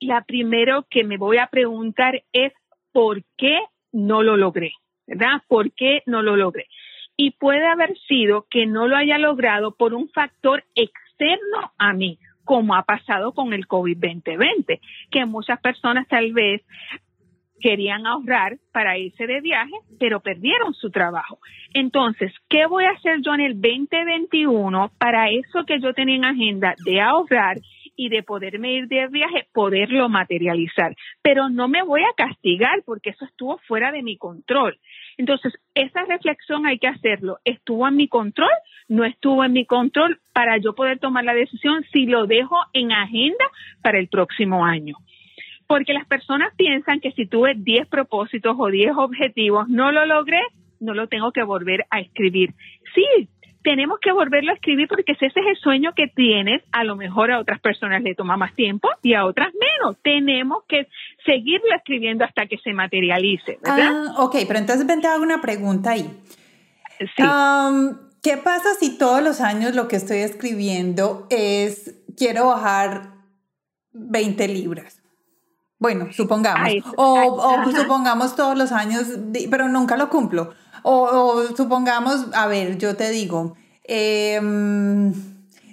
la primero que me voy a preguntar es ¿por qué no lo logré? ¿Verdad? ¿Por qué no lo logré? Y puede haber sido que no lo haya logrado por un factor externo a mí, como ha pasado con el COVID-2020, que muchas personas tal vez querían ahorrar para irse de viaje, pero perdieron su trabajo. Entonces, ¿qué voy a hacer yo en el 2021 para eso que yo tenía en agenda de ahorrar y de poderme ir de viaje, poderlo materializar. Pero no me voy a castigar porque eso estuvo fuera de mi control. Entonces, esa reflexión hay que hacerlo. ¿Estuvo en mi control? No estuvo en mi control para yo poder tomar la decisión si lo dejo en agenda para el próximo año. Porque las personas piensan que si tuve 10 propósitos o 10 objetivos, no lo logré, no lo tengo que volver a escribir. Sí, tenemos que volverlo a escribir porque si ese es el sueño que tienes, a lo mejor a otras personas le toma más tiempo y a otras menos. Tenemos que seguirlo escribiendo hasta que se materialice, ¿verdad? Ah, ok, pero entonces ven, te hago una pregunta ahí. Sí. ¿Qué pasa si todos los años lo que estoy escribiendo es quiero bajar 20 libras? Bueno, supongamos. o, supongamos todos los años, pero nunca lo cumplo. O, supongamos, a ver, yo te digo, em,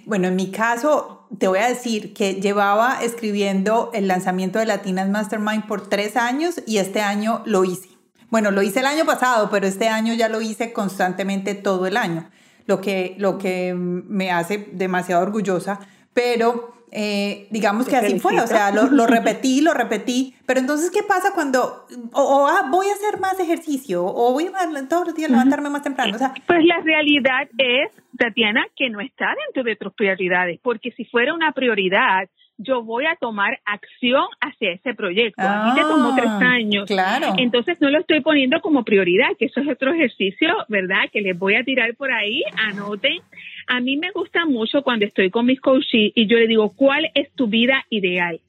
bueno, en mi caso, te voy a decir que llevaba escribiendo el lanzamiento de Latinas Mastermind por tres años y este año lo hice. Bueno, lo hice el año pasado, pero este año ya lo hice constantemente todo el año, lo que, lo que me hace demasiado orgullosa, pero eh, digamos que así fue, o sea, lo, repetí, lo repetí, pero entonces, ¿qué pasa cuando, o, ah, voy a hacer más ejercicio, o voy a todos los días levantarme más temprano? O sea, pues la realidad es, Tatiana, que no está dentro de tus prioridades, porque si fuera una prioridad, yo voy a tomar acción hacia ese proyecto. A te tomó tres ah, años. Claro. Entonces no lo estoy poniendo como prioridad, que eso es otro ejercicio, ¿verdad? Que les voy a tirar por ahí, anoten. A mí me gusta mucho cuando estoy con mis coaches y yo le digo, ¿cuál es tu vida ideal?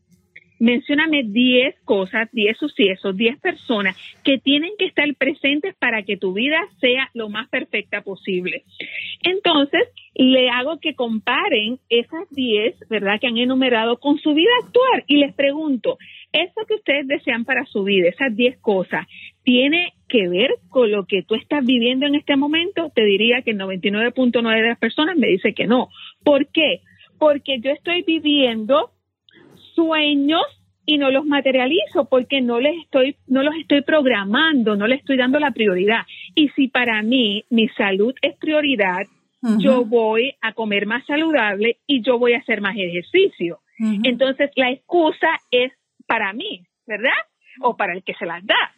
mencióname 10 cosas, 10 sucesos, 10 personas que tienen que estar presentes para que tu vida sea lo más perfecta posible. Entonces, le hago que comparen esas 10, ¿verdad?, que han enumerado con su vida actual y les pregunto, ¿eso que ustedes desean para su vida, esas 10 cosas, tiene que ver con lo que tú estás viviendo en este momento? Te diría que el 99.9 de las personas me dice que no. ¿Por qué? Porque yo estoy viviendo sueños y no los materializo porque no les estoy no los estoy programando, no les estoy dando la prioridad. Y si para mí mi salud es prioridad, yo voy a comer más saludable y yo voy a hacer más ejercicio. Entonces la excusa es para mí, ¿verdad? O para el que se las da.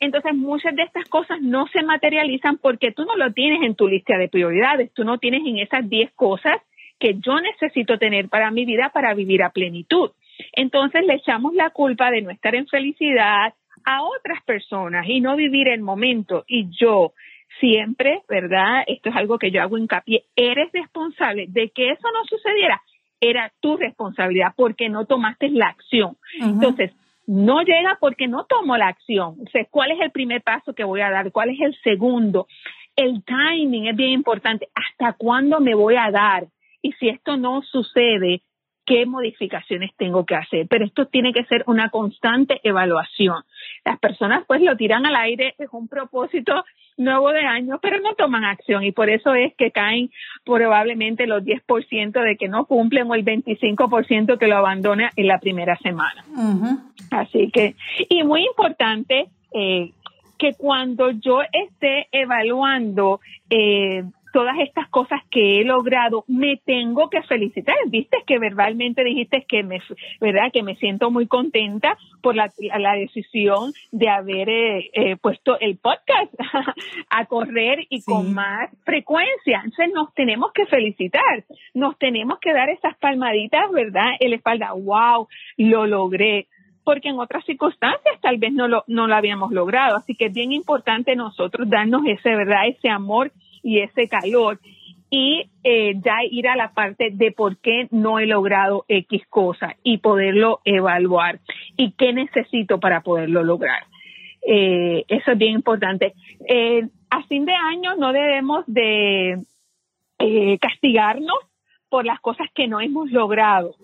Entonces muchas de estas cosas no se materializan porque tú no lo tienes en tu lista de prioridades, tú no tienes en esas 10 cosas que yo necesito tener para mi vida para vivir a plenitud. Entonces le echamos la culpa de no estar en felicidad a otras personas y no vivir el momento. Y yo siempre, ¿verdad? Esto es algo que yo hago hincapié, eres responsable de que eso no sucediera. Era tu responsabilidad porque no tomaste la acción. Entonces, no llega porque no tomo la acción. O sea, ¿cuál es el primer paso que voy a dar? ¿Cuál es el segundo? El timing es bien importante. ¿Hasta cuándo me voy a dar? Y si esto no sucede, qué modificaciones tengo que hacer. Pero esto tiene que ser una constante evaluación. Las personas pues lo tiran al aire, es un propósito nuevo de año, pero no toman acción y por eso es que caen probablemente los 10% de que no cumplen o el 25% que lo abandona en la primera semana. Así que, y muy importante, eh, que cuando yo esté evaluando eh, todas estas cosas que he logrado, me tengo que felicitar. Viste que verbalmente dijiste que me, verdad, que me siento muy contenta por la, la decisión de haber eh, eh, puesto el podcast a correr y con más frecuencia. Entonces nos tenemos que felicitar, nos tenemos que dar esas palmaditas, ¿verdad? En la espalda, wow, lo logré porque en otras circunstancias tal vez no lo, no lo habíamos logrado. Así que es bien importante nosotros darnos ese, ¿verdad? Ese amor y ese calor y eh, ya ir a la parte de por qué no he logrado X cosa y poderlo evaluar y qué necesito para poderlo lograr. Eh, eso es bien importante. Eh, a fin de año no debemos de castigarnos por las cosas que no hemos logrado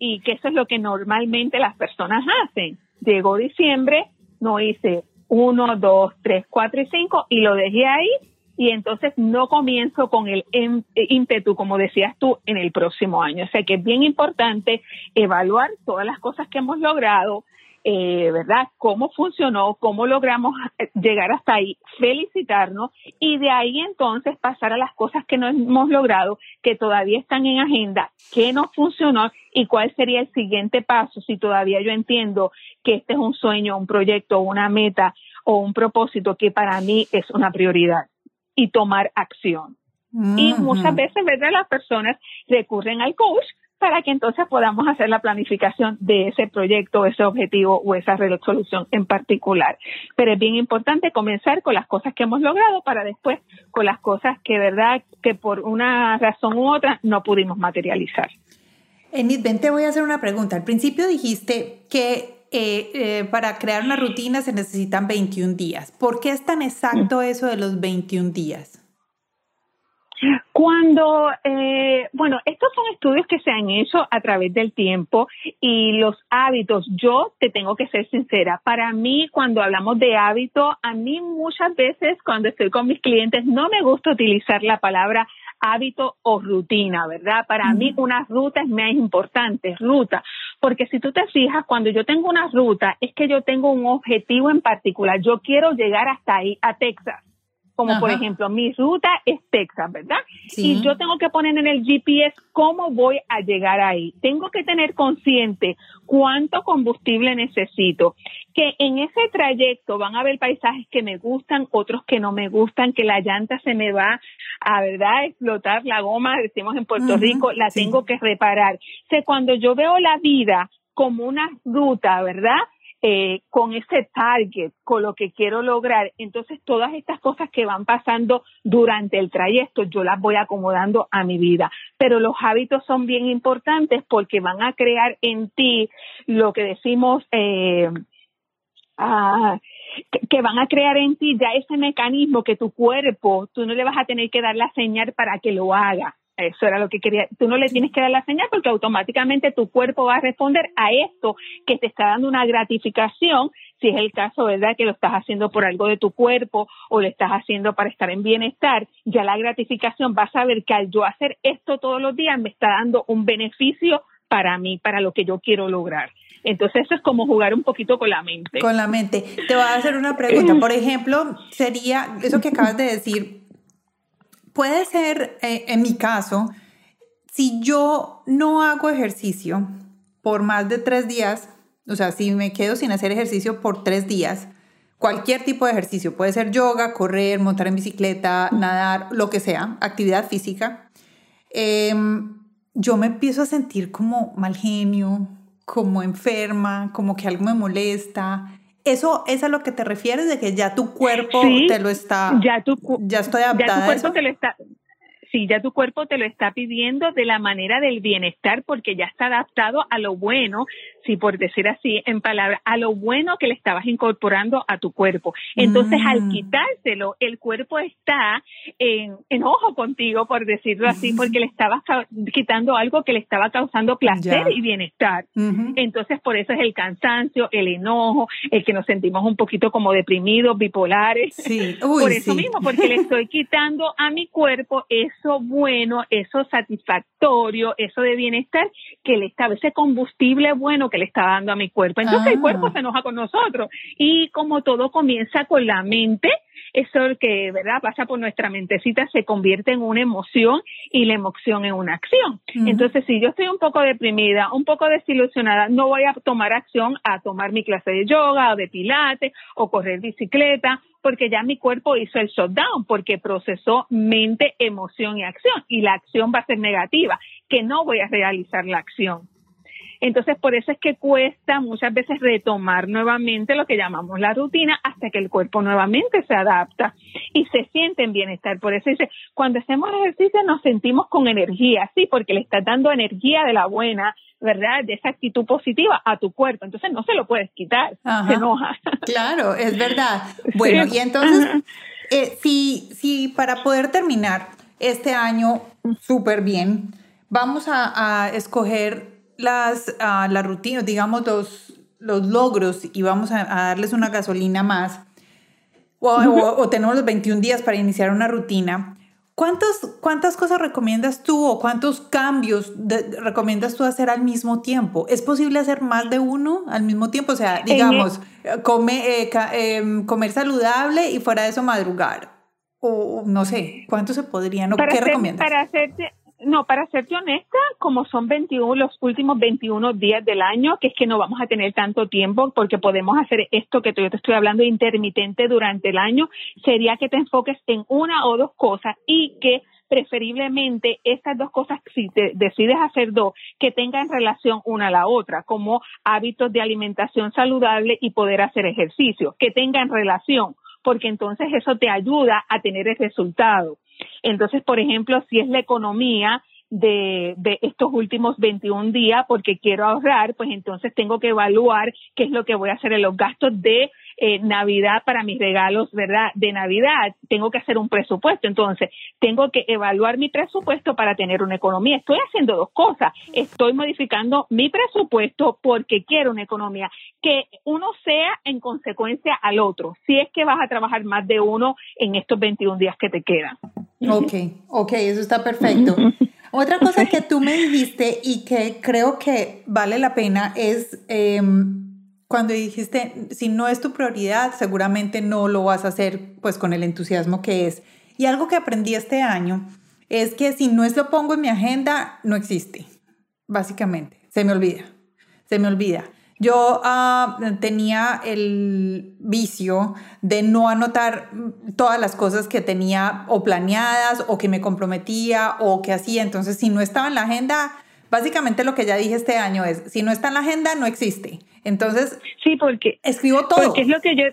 y que eso es lo que normalmente las personas hacen. Llegó diciembre, no hice uno, dos, tres, cuatro y cinco y lo dejé ahí y entonces no comienzo con el em, eh, ímpetu, como decías tú, en el próximo año. O sea que es bien importante evaluar todas las cosas que hemos logrado, eh, ¿verdad? Cómo funcionó, cómo logramos eh, llegar hasta ahí, felicitarnos y de ahí entonces pasar a las cosas que no hemos logrado, que todavía están en agenda, qué no funcionó y cuál sería el siguiente paso si todavía yo entiendo que este es un sueño, un proyecto, una meta o un propósito que para mí es una prioridad y tomar acción. Y muchas veces, ¿verdad? Las personas recurren al coach para que entonces podamos hacer la planificación de ese proyecto, ese objetivo o esa resolución en particular. Pero es bien importante comenzar con las cosas que hemos logrado para después con las cosas que, verdad, que por una razón u otra no pudimos materializar. Enid, ven, te voy a hacer una pregunta. Al principio dijiste que eh, eh, para crear una rutina se necesitan 21 días. ¿Por qué es tan exacto eso de los 21 días? Cuando, eh, bueno, estos son estudios que se han hecho a través del tiempo y los hábitos, yo te tengo que ser sincera, para mí cuando hablamos de hábito, a mí muchas veces cuando estoy con mis clientes no me gusta utilizar la palabra hábito o rutina, ¿verdad? Para mí una ruta es más importante, ruta, porque si tú te fijas, cuando yo tengo una ruta, es que yo tengo un objetivo en particular, yo quiero llegar hasta ahí, a Texas como por ejemplo, mi ruta es Texas, ¿verdad? Y yo tengo que poner en el GPS cómo voy a llegar ahí. Tengo que tener consciente cuánto combustible necesito, que en ese trayecto van a haber paisajes que me gustan, otros que no me gustan, que la llanta se me va a, ¿verdad?, explotar la goma, decimos en Puerto Rico, la tengo que reparar. O sea, cuando yo veo la vida como una ruta, ¿verdad? Eh, con ese target, con lo que quiero lograr. Entonces, todas estas cosas que van pasando durante el trayecto, yo las voy acomodando a mi vida. Pero los hábitos son bien importantes porque van a crear en ti lo que decimos, eh, ah, que van a crear en ti ya ese mecanismo que tu cuerpo, tú no le vas a tener que dar la señal para que lo haga. Eso era lo que quería. Tú no le tienes que dar la señal porque automáticamente tu cuerpo va a responder a esto que te está dando una gratificación, si es el caso, ¿verdad? Que lo estás haciendo por algo de tu cuerpo o lo estás haciendo para estar en bienestar. Ya la gratificación va a saber que al yo hacer esto todos los días me está dando un beneficio para mí, para lo que yo quiero lograr. Entonces eso es como jugar un poquito con la mente. Con la mente. Te voy a hacer una pregunta. Por ejemplo, sería eso que acabas de decir, puede ser, eh, en mi caso, si yo no hago ejercicio por más de tres días, o sea, si me quedo sin hacer ejercicio por tres días, cualquier tipo de ejercicio, puede ser yoga, correr, montar en bicicleta, nadar, lo que sea, actividad física, em, yo me empiezo a sentir como mal genio, como enferma, como que algo me molesta. ¿Eso es a lo que te refieres de que ya tu cuerpo te lo está... Ya, tu, ya estoy adaptada ya tu cuerpo Te lo está, sí, ya tu cuerpo te lo está pidiendo de la manera del bienestar porque ya está adaptado a lo bueno si por decir así en palabras, a lo bueno que le estabas incorporando a tu cuerpo. Entonces, al mm. quitárselo, el cuerpo está en enojo contigo, por decirlo así, porque le estabas quitando algo que le estaba causando placer y bienestar. Entonces, por eso es el cansancio, el enojo, el que nos sentimos un poquito como deprimidos, bipolares. por eso mismo, porque le estoy quitando a mi cuerpo eso bueno, eso satisfactorio, eso de bienestar que le estaba, ese combustible bueno que le está dando a mi cuerpo. Entonces el cuerpo ah. se enoja con nosotros. Y como todo comienza con la mente, eso que verdad pasa por nuestra mentecita se convierte en una emoción y la emoción en una acción. Entonces, si yo estoy un poco deprimida, un poco desilusionada, no voy a tomar acción a tomar mi clase de yoga o de pilates o correr bicicleta porque ya mi cuerpo hizo el shutdown, porque procesó mente, emoción y acción, y la acción va a ser negativa, que no voy a realizar la acción. Entonces, por eso es que cuesta muchas veces retomar nuevamente lo que llamamos la rutina hasta que el cuerpo nuevamente se adapta y se siente en bienestar. Por eso dice, cuando hacemos ejercicio nos sentimos con energía, sí, porque le estás dando energía de la buena, ¿verdad? De esa actitud positiva a tu cuerpo. Entonces no se lo puedes quitar, se enoja. Claro, es verdad. Bueno, y entonces, eh, si, si para poder terminar este año súper bien, vamos a, a escoger las, uh, las rutinas, digamos, los, los logros y vamos a, darles una gasolina más, o, o, tenemos los 21 días para iniciar una rutina, ¿Cuántos, ¿Cuántas cosas recomiendas tú o cuántos cambios recomiendas tú hacer al mismo tiempo? ¿Es posible hacer más de uno al mismo tiempo? O sea, digamos, come, eh, em, comer saludable y fuera de eso madrugar. O no sé, ¿cuánto se podrían? ¿Qué recomiendas? Para hacerte, no, para serte honesta, como son 21, los últimos 21 días del año, que es que no vamos a tener tanto tiempo porque podemos hacer esto que yo te estoy hablando intermitente durante el año, sería que te enfoques en una o dos cosas y que preferiblemente estas dos cosas, si te decides hacer dos, que tengan relación una a la otra, como hábitos de alimentación saludable y poder hacer ejercicio, que tengan relación, porque entonces eso te ayuda a tener el resultado. Entonces, por ejemplo, si es la economía, de, de, estos últimos 21 días porque quiero ahorrar, pues entonces tengo que evaluar qué es lo que voy a hacer en los gastos de eh, Navidad para mis regalos, ¿verdad? De Navidad, tengo que hacer un presupuesto. Entonces, tengo que evaluar mi presupuesto para tener una economía. Estoy haciendo dos cosas. Estoy modificando mi presupuesto porque quiero una economía. Que uno sea en consecuencia al otro. Si es que vas a trabajar más de uno en estos 21 días que te quedan. Ok, ok, eso está perfecto. Otra cosa que tú me dijiste y que creo que vale la pena es em, cuando dijiste, si no es tu prioridad, seguramente no lo vas a hacer pues con el entusiasmo que es. Y algo que aprendí este año es que si no es lo pongo en mi agenda, no existe, básicamente. Se me olvida, se me olvida. Yo ah, tenía el vicio de no anotar todas las cosas que tenía o planeadas o que me comprometía o que hacía. Entonces, si no estaba en la agenda, básicamente lo que ya dije este año es, si no está en la agenda, no existe. Entonces, sí, porque escribo todo. Porque es lo que yo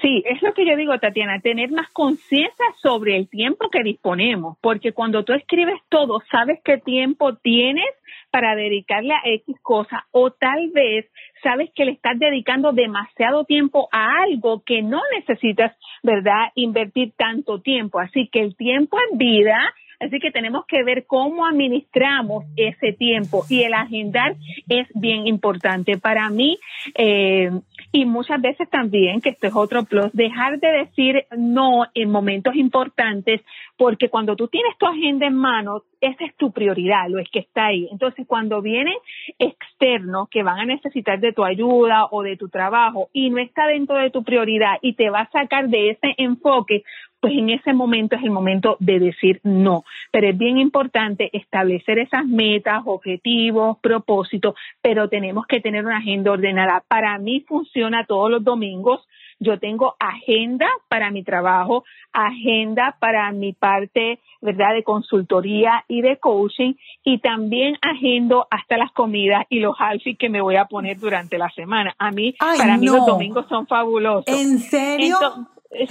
Sí, es lo que yo digo, Tatiana, tener más conciencia sobre el tiempo que disponemos, porque cuando tú escribes todo, sabes qué tiempo tienes para dedicarle a X cosa o tal vez sabes que le estás dedicando demasiado tiempo a algo que no necesitas, ¿verdad?, invertir tanto tiempo. Así que el tiempo en vida Así que tenemos que ver cómo administramos ese tiempo y el agendar es bien importante. Para mí, eh, y muchas veces también, que esto es otro plus, dejar de decir no en momentos importantes, porque cuando tú tienes tu agenda en mano, esa es tu prioridad, lo es que está ahí. Entonces, cuando vienen externos que van a necesitar de tu ayuda o de tu trabajo y no está dentro de tu prioridad y te va a sacar de ese enfoque, pues en ese momento es el momento de decir no. Pero es bien importante establecer esas metas, objetivos, propósitos, pero tenemos que tener una agenda ordenada. Para mí funciona todos los domingos. Yo tengo agenda para mi trabajo, agenda para mi parte, ¿verdad?, de consultoría y de coaching y también agendo hasta las comidas y los outfits que me voy a poner durante la semana. A mí, para mí los domingos son fabulosos. ¿En serio?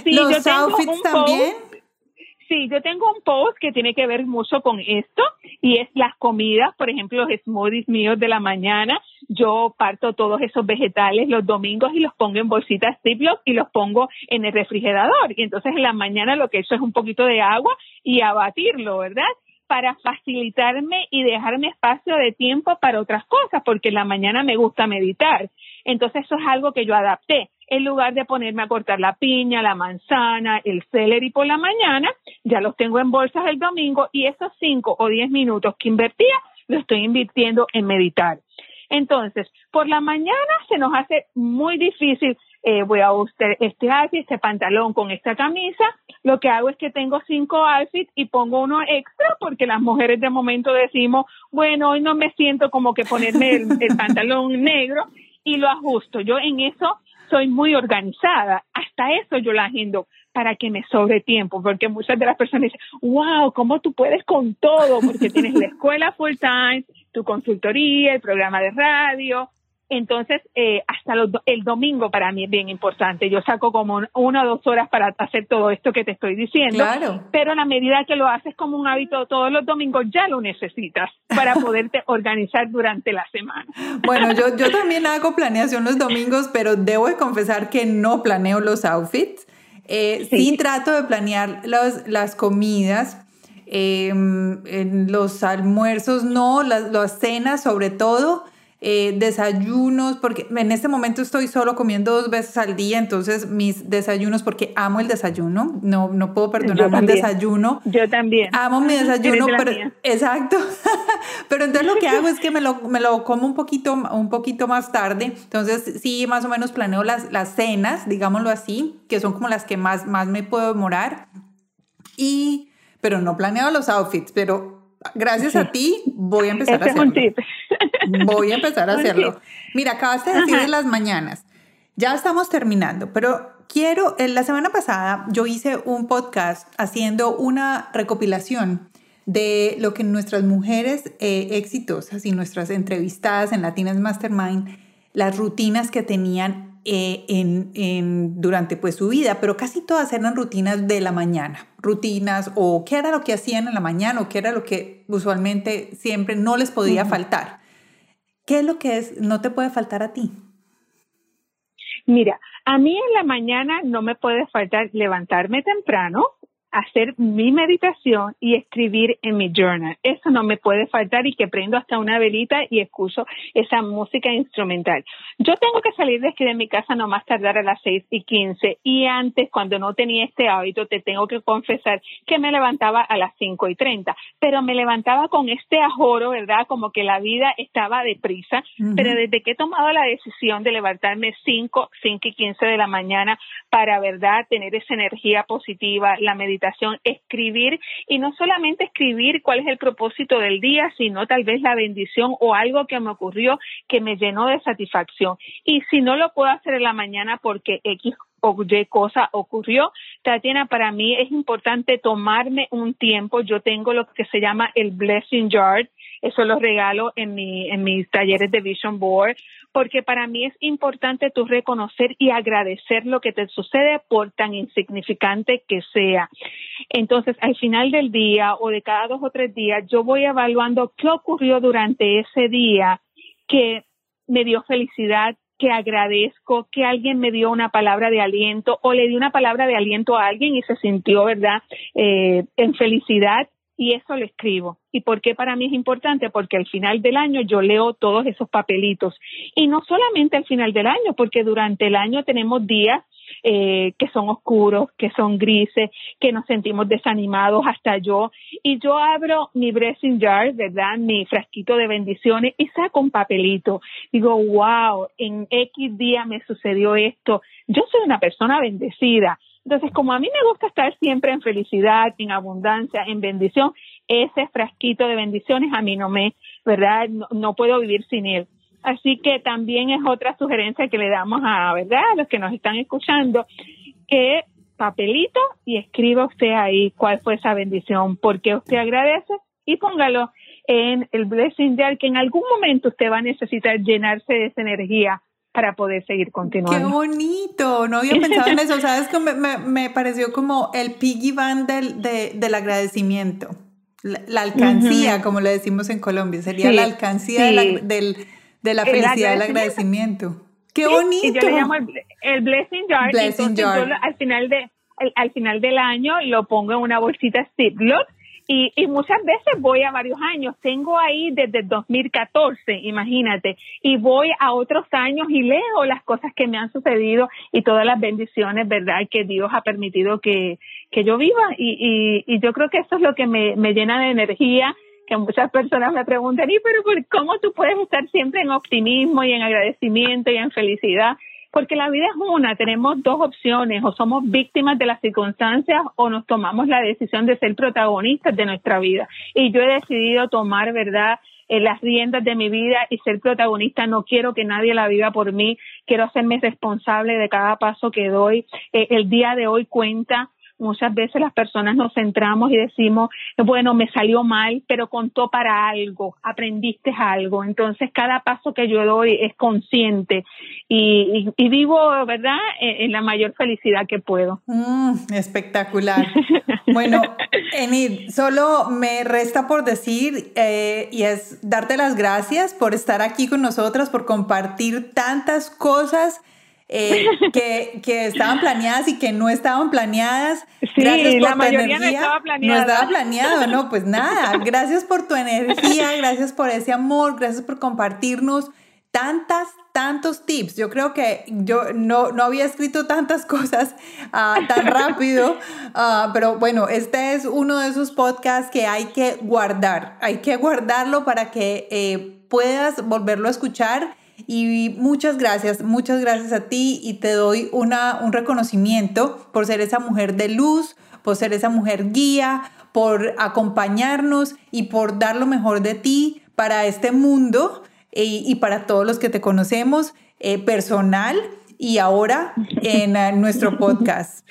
¿Los outfits también? sí, yo tengo un post que tiene que ver mucho con esto y es las comidas, por ejemplo, los smoothies míos de la mañana. Yo parto todos esos vegetales los domingos y los pongo en bolsitas Ziploc y los pongo en el refrigerador. Y entonces en la mañana lo que he hecho es un poquito de agua y abatirlo, ¿verdad? para facilitarme y dejarme espacio de tiempo para otras cosas, porque en la mañana me gusta meditar. Entonces eso es algo que yo adapté. En lugar de ponerme a cortar la piña, la manzana, el celery por la mañana, ya los tengo en bolsas el domingo y esos cinco o diez minutos que invertía, los estoy invirtiendo en meditar. Entonces, por la mañana se nos hace muy difícil eh, voy a usar este outfit, este pantalón con esta camisa. Lo que hago es que tengo cinco outfits y pongo uno extra porque las mujeres de momento decimos, bueno, hoy no me siento como que ponerme el, pantalón negro y lo ajusto. Yo en eso soy muy organizada. Hasta eso yo la agendo para que me sobre tiempo, porque muchas de las personas dicen, wow, ¿cómo tú puedes con todo? Porque tienes la escuela full time, tu consultoría, el programa de radio, entonces, eh, hasta el domingo para mí es bien importante. Yo saco como una o dos horas para hacer todo esto que te estoy diciendo. Claro. Pero a la medida que lo haces como un hábito todos los domingos, ya lo necesitas para poderte organizar durante la semana. Bueno, yo, yo también hago planeación los domingos, pero debo de confesar que no planeo los outfits. Eh, sí. trato de planear los, las comidas. Em, los almuerzos no, las, las cenas sobre todo eh, desayunos, porque en este momento estoy solo comiendo dos veces al día, entonces mis desayunos, porque amo el desayuno, no, no puedo perdonar un desayuno. Yo también. Amo mi desayuno, pero, exacto. pero entonces lo que hago es que me lo, me lo como un poquito, un poquito más tarde, entonces sí, más o menos planeo las, las cenas, digámoslo así, que son como las que más, más me puedo demorar. Y, pero no planeo los outfits, pero gracias a ti voy a empezar a hacerlo. Voy a empezar a hacerlo. Mira, acabaste de decir de las mañanas. Ya estamos terminando, pero quiero, en la semana pasada yo hice un podcast haciendo una recopilación de lo que nuestras mujeres eh, exitosas y nuestras entrevistadas en Latinas Mastermind, las rutinas que tenían eh, en, durante pues, su vida, pero casi todas eran rutinas de la mañana, rutinas o qué era lo que hacían en la mañana o qué era lo que usualmente siempre no les podía faltar. ¿Qué es lo que es, no te puede faltar a ti? Mira, a mí en la mañana no me puede faltar levantarme temprano, hacer mi meditación y escribir en mi journal. Eso no me puede faltar y que prendo hasta una velita y escucho esa música instrumental. Yo tengo que salir de aquí de mi casa no más tardar a las seis y quince y antes cuando no tenía este hábito te tengo que confesar que me levantaba a las cinco y treinta, pero me levantaba con este ajoro, ¿verdad? Como que la vida estaba deprisa, pero desde que he tomado la decisión de levantarme cinco, cinco y quince de la mañana para, ¿verdad? Tener esa energía positiva, la meditación escribir y no solamente escribir cuál es el propósito del día, sino tal vez la bendición o algo que me ocurrió que me llenó de satisfacción. Y si no lo puedo hacer en la mañana porque X o Y cosa ocurrió. Tatiana, para mí es importante tomarme un tiempo. Yo tengo lo que se llama el Blessing Jar. Eso lo regalo en, mi, en mis talleres de Vision Board porque para mí es importante tú reconocer y agradecer lo que te sucede por tan insignificante que sea. Entonces, al final del día o de cada dos o tres días, yo voy evaluando qué ocurrió durante ese día que me dio felicidad, que agradezco, que alguien me dio una palabra de aliento o le di una palabra de aliento a alguien y se sintió, ¿verdad?, eh, en felicidad y eso lo escribo. ¿Y por qué para mí es importante? Porque al final del año yo leo todos esos papelitos. Y no solamente al final del año, porque durante el año tenemos días eh, que son oscuros, que son grises, que nos sentimos desanimados, hasta yo. Y yo abro mi blessing jar, ¿verdad? Mi frasquito de bendiciones y saco un papelito. Digo, wow, en X día me sucedió esto. Yo soy una persona bendecida entonces, como a mí me gusta estar siempre en felicidad, en abundancia, en bendición, ese frasquito de bendiciones a mí no me, ¿verdad? No, puedo vivir sin él. Así que también es otra sugerencia que le damos a, ¿verdad? A los que nos están escuchando, que papelito y escriba usted ahí cuál fue esa bendición, por qué usted agradece y póngalo en el blessing jar que en algún momento usted va a necesitar llenarse de esa energía para poder seguir continuando. ¡Qué bonito! No había pensado en eso. ¿Sabes? Que me, me, pareció como el piggy bank del, del agradecimiento. La, alcancía, como le decimos en Colombia. Sería la alcancía de, la, del, de la felicidad del agradecimiento. ¡Qué bonito! Y yo le llamo el, blessing jar. Blessing jar. al final de al, final del año lo pongo en una bolsita Ziploc y, y muchas veces voy a varios años. Tengo ahí desde 2014, imagínate, y voy a otros años y leo las cosas que me han sucedido y todas las bendiciones, ¿verdad?, que Dios ha permitido que, que yo viva. Y, y, y yo creo que eso es lo que me, me llena de energía que muchas personas me preguntan, ¿y pero cómo tú puedes estar siempre en optimismo y en agradecimiento y en felicidad? Porque la vida es una, tenemos dos opciones, o somos víctimas de las circunstancias o nos tomamos la decisión de ser protagonistas de nuestra vida. Y yo he decidido tomar, ¿verdad? Eh, las riendas de mi vida y ser protagonista. No quiero que nadie la viva por mí. Quiero hacerme responsable de cada paso que doy. Eh, el día de hoy cuenta Muchas veces las personas nos centramos y decimos, bueno, me salió mal, pero contó para algo, aprendiste algo. Entonces, cada paso que yo doy es consciente y, vivo, ¿verdad?, en, la mayor felicidad que puedo. Mm, espectacular. bueno, Enid, solo me resta por decir eh, y es darte las gracias por estar aquí con nosotras, por compartir tantas cosas eh, que, que, estaban planeadas y que no estaban planeadas. Sí, la mayoría no estaba planeada. No estaba planeado, no, pues nada. Gracias por tu energía, gracias por ese amor, gracias por compartirnos tantas, tantos tips. Yo creo que yo no, no había escrito tantas cosas ah, tan rápido, ah, pero bueno, este es uno de esos podcasts que hay que guardar. Hay que guardarlo para que eh, puedas volverlo a escuchar. Y muchas gracias, muchas gracias a ti y te doy una, un reconocimiento por ser esa mujer de luz, por ser esa mujer guía, por acompañarnos y por dar lo mejor de ti para este mundo y, para todos los que te conocemos eh, personal y ahora en eh, nuestro podcast.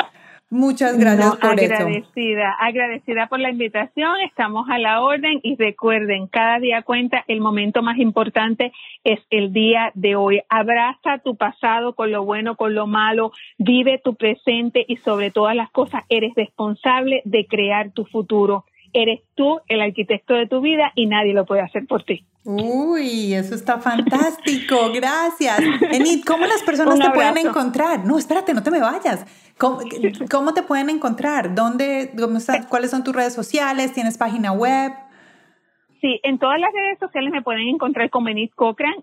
Muchas gracias por agradecida, Agradecida por la invitación, estamos a la orden y recuerden, cada día cuenta, el momento más importante es el día de hoy. Abraza tu pasado con lo bueno, con lo malo, vive tu presente y sobre todas las cosas eres responsable de crear tu futuro. Eres tú el arquitecto de tu vida y nadie lo puede hacer por ti. Uy, eso está fantástico, gracias. Enid, ¿cómo las personas te pueden encontrar? No, espérate, no te me vayas. ¿Cómo, te pueden encontrar? ¿Dónde, ¿Cuáles son tus redes sociales? ¿Tienes página web? Sí, en todas las redes sociales me pueden encontrar como Enid Cochran,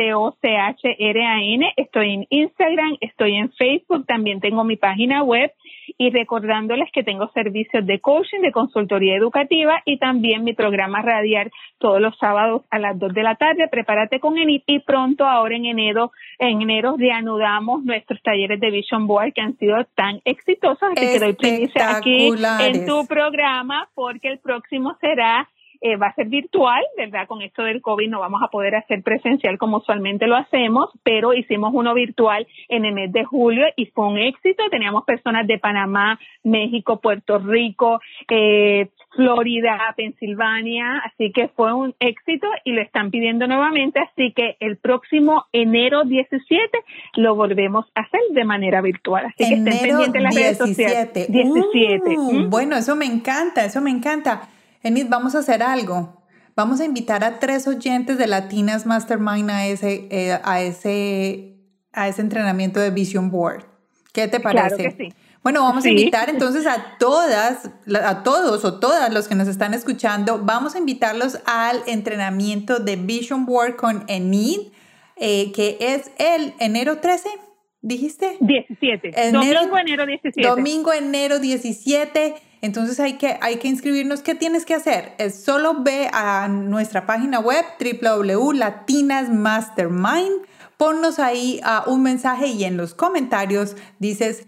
E-N-I-D-C-O-C-H-R-A-N. Estoy en Instagram, estoy en Facebook, también tengo mi página web y recordándoles que tengo servicios de coaching, de consultoría educativa y también mi programa radial todos los sábados a las 2 de la tarde. Prepárate con Enid y pronto ahora en enero, en enero reanudamos nuestros talleres de Vision Board que han sido tan exitosos. Así que doy primicia aquí en tu programa porque el próximo será eh, va a ser virtual, ¿verdad? Con esto del COVID no vamos a poder hacer presencial como usualmente lo hacemos, pero hicimos uno virtual en el mes de julio y fue un éxito. Teníamos personas de Panamá, México, Puerto Rico, eh, Florida, Pensilvania, así que fue un éxito y lo están pidiendo nuevamente, así que el próximo enero 17 lo volvemos a hacer de manera virtual, así que estén pendientes de las redes sociales. 17. Uh, bueno, eso me encanta, eso me encanta. Enid, vamos a hacer algo. Vamos a invitar a tres oyentes de Latinas Mastermind a ese, eh, a ese, a ese entrenamiento de Vision Board. ¿Qué te parece? Claro que sí. Bueno, vamos a invitar entonces a todas, a todos o todas los que nos están escuchando, vamos a invitarlos al entrenamiento de Vision Board con Enid, eh, que es el enero 13. ¿Dijiste? 17. domingo, enero 17. Domingo, enero 17. Entonces hay que, hay que inscribirnos. ¿Qué tienes que hacer? Es solo ve a nuestra página web www.latinasmastermind. Ponnos ahí a un mensaje y en los comentarios dices,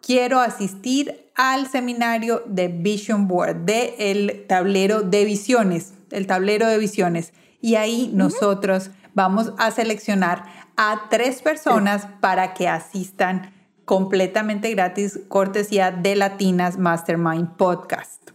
quiero asistir al seminario de Vision Board, de el tablero de visiones, el tablero de visiones. Y ahí nosotros vamos a seleccionar a tres personas para que asistan completamente gratis, cortesía de Latinas Mastermind Podcast.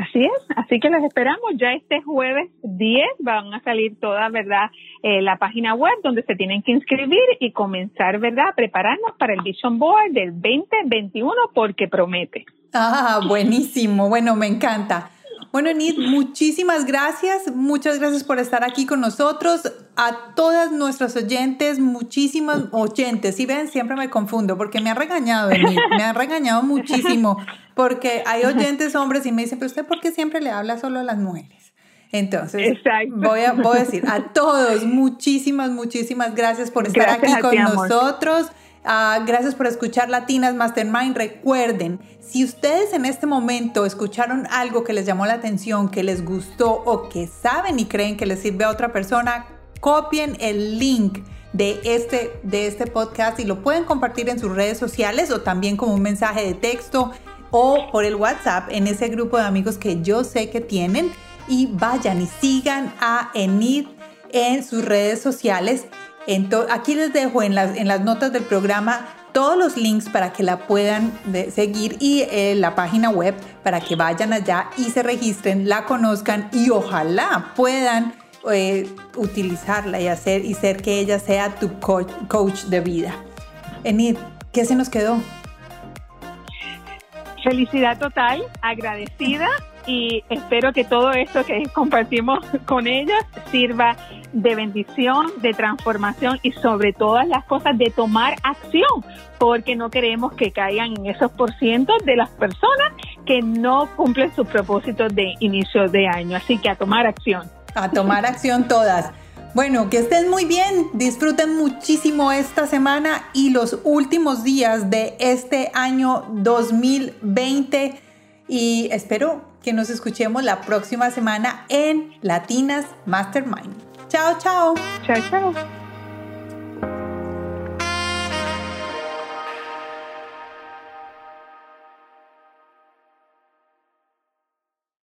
Así es, así que los esperamos. Ya este jueves 10 van a salir toda, ¿verdad? Eh, la página web donde se tienen que inscribir y comenzar, ¿verdad? A prepararnos para el Vision Board del 2021 porque promete. Ah, buenísimo. Bueno, me encanta. Bueno, Enid, muchísimas gracias. Muchas gracias por estar aquí con nosotros. A todas nuestras oyentes, muchísimas oyentes. Si ven, siempre me confundo porque me ha regañado, Enid. Me ha regañado muchísimo porque hay oyentes hombres y me dicen, pero usted, ¿por qué siempre le habla solo a las mujeres? Entonces, voy a, voy a decir a todos, muchísimas, muchísimas gracias por estar aquí con nosotros. Ah, gracias por escuchar Latinas Mastermind. Recuerden, si ustedes en este momento escucharon algo que les llamó la atención, que les gustó o que saben y creen que les sirve a otra persona, copien el link de este, de este podcast y lo pueden compartir en sus redes sociales o también como un mensaje de texto o por el WhatsApp en ese grupo de amigos que yo sé que tienen y vayan y sigan a Enid en sus redes sociales aquí les dejo en las, en las notas del programa todos los links para que la puedan seguir y eh, la página web para que vayan allá y se registren, la conozcan y ojalá puedan eh, utilizarla y hacer y ser que ella sea tu coach, coach de vida. Enid, ¿qué se nos quedó? Felicidad total, agradecida y espero que todo esto que compartimos con ellas sirva de bendición, de transformación y sobre todas las cosas de tomar acción, porque no queremos que caigan en esos porcientos de las personas que no cumplen sus propósitos de inicio de año. Así que a tomar acción. A tomar acción todas. Bueno, que estén muy bien, disfruten muchísimo esta semana y los últimos días de este año 2020 y espero que nos escuchemos la próxima semana en Latinas Mastermind. Chao, chao. Chao, chao.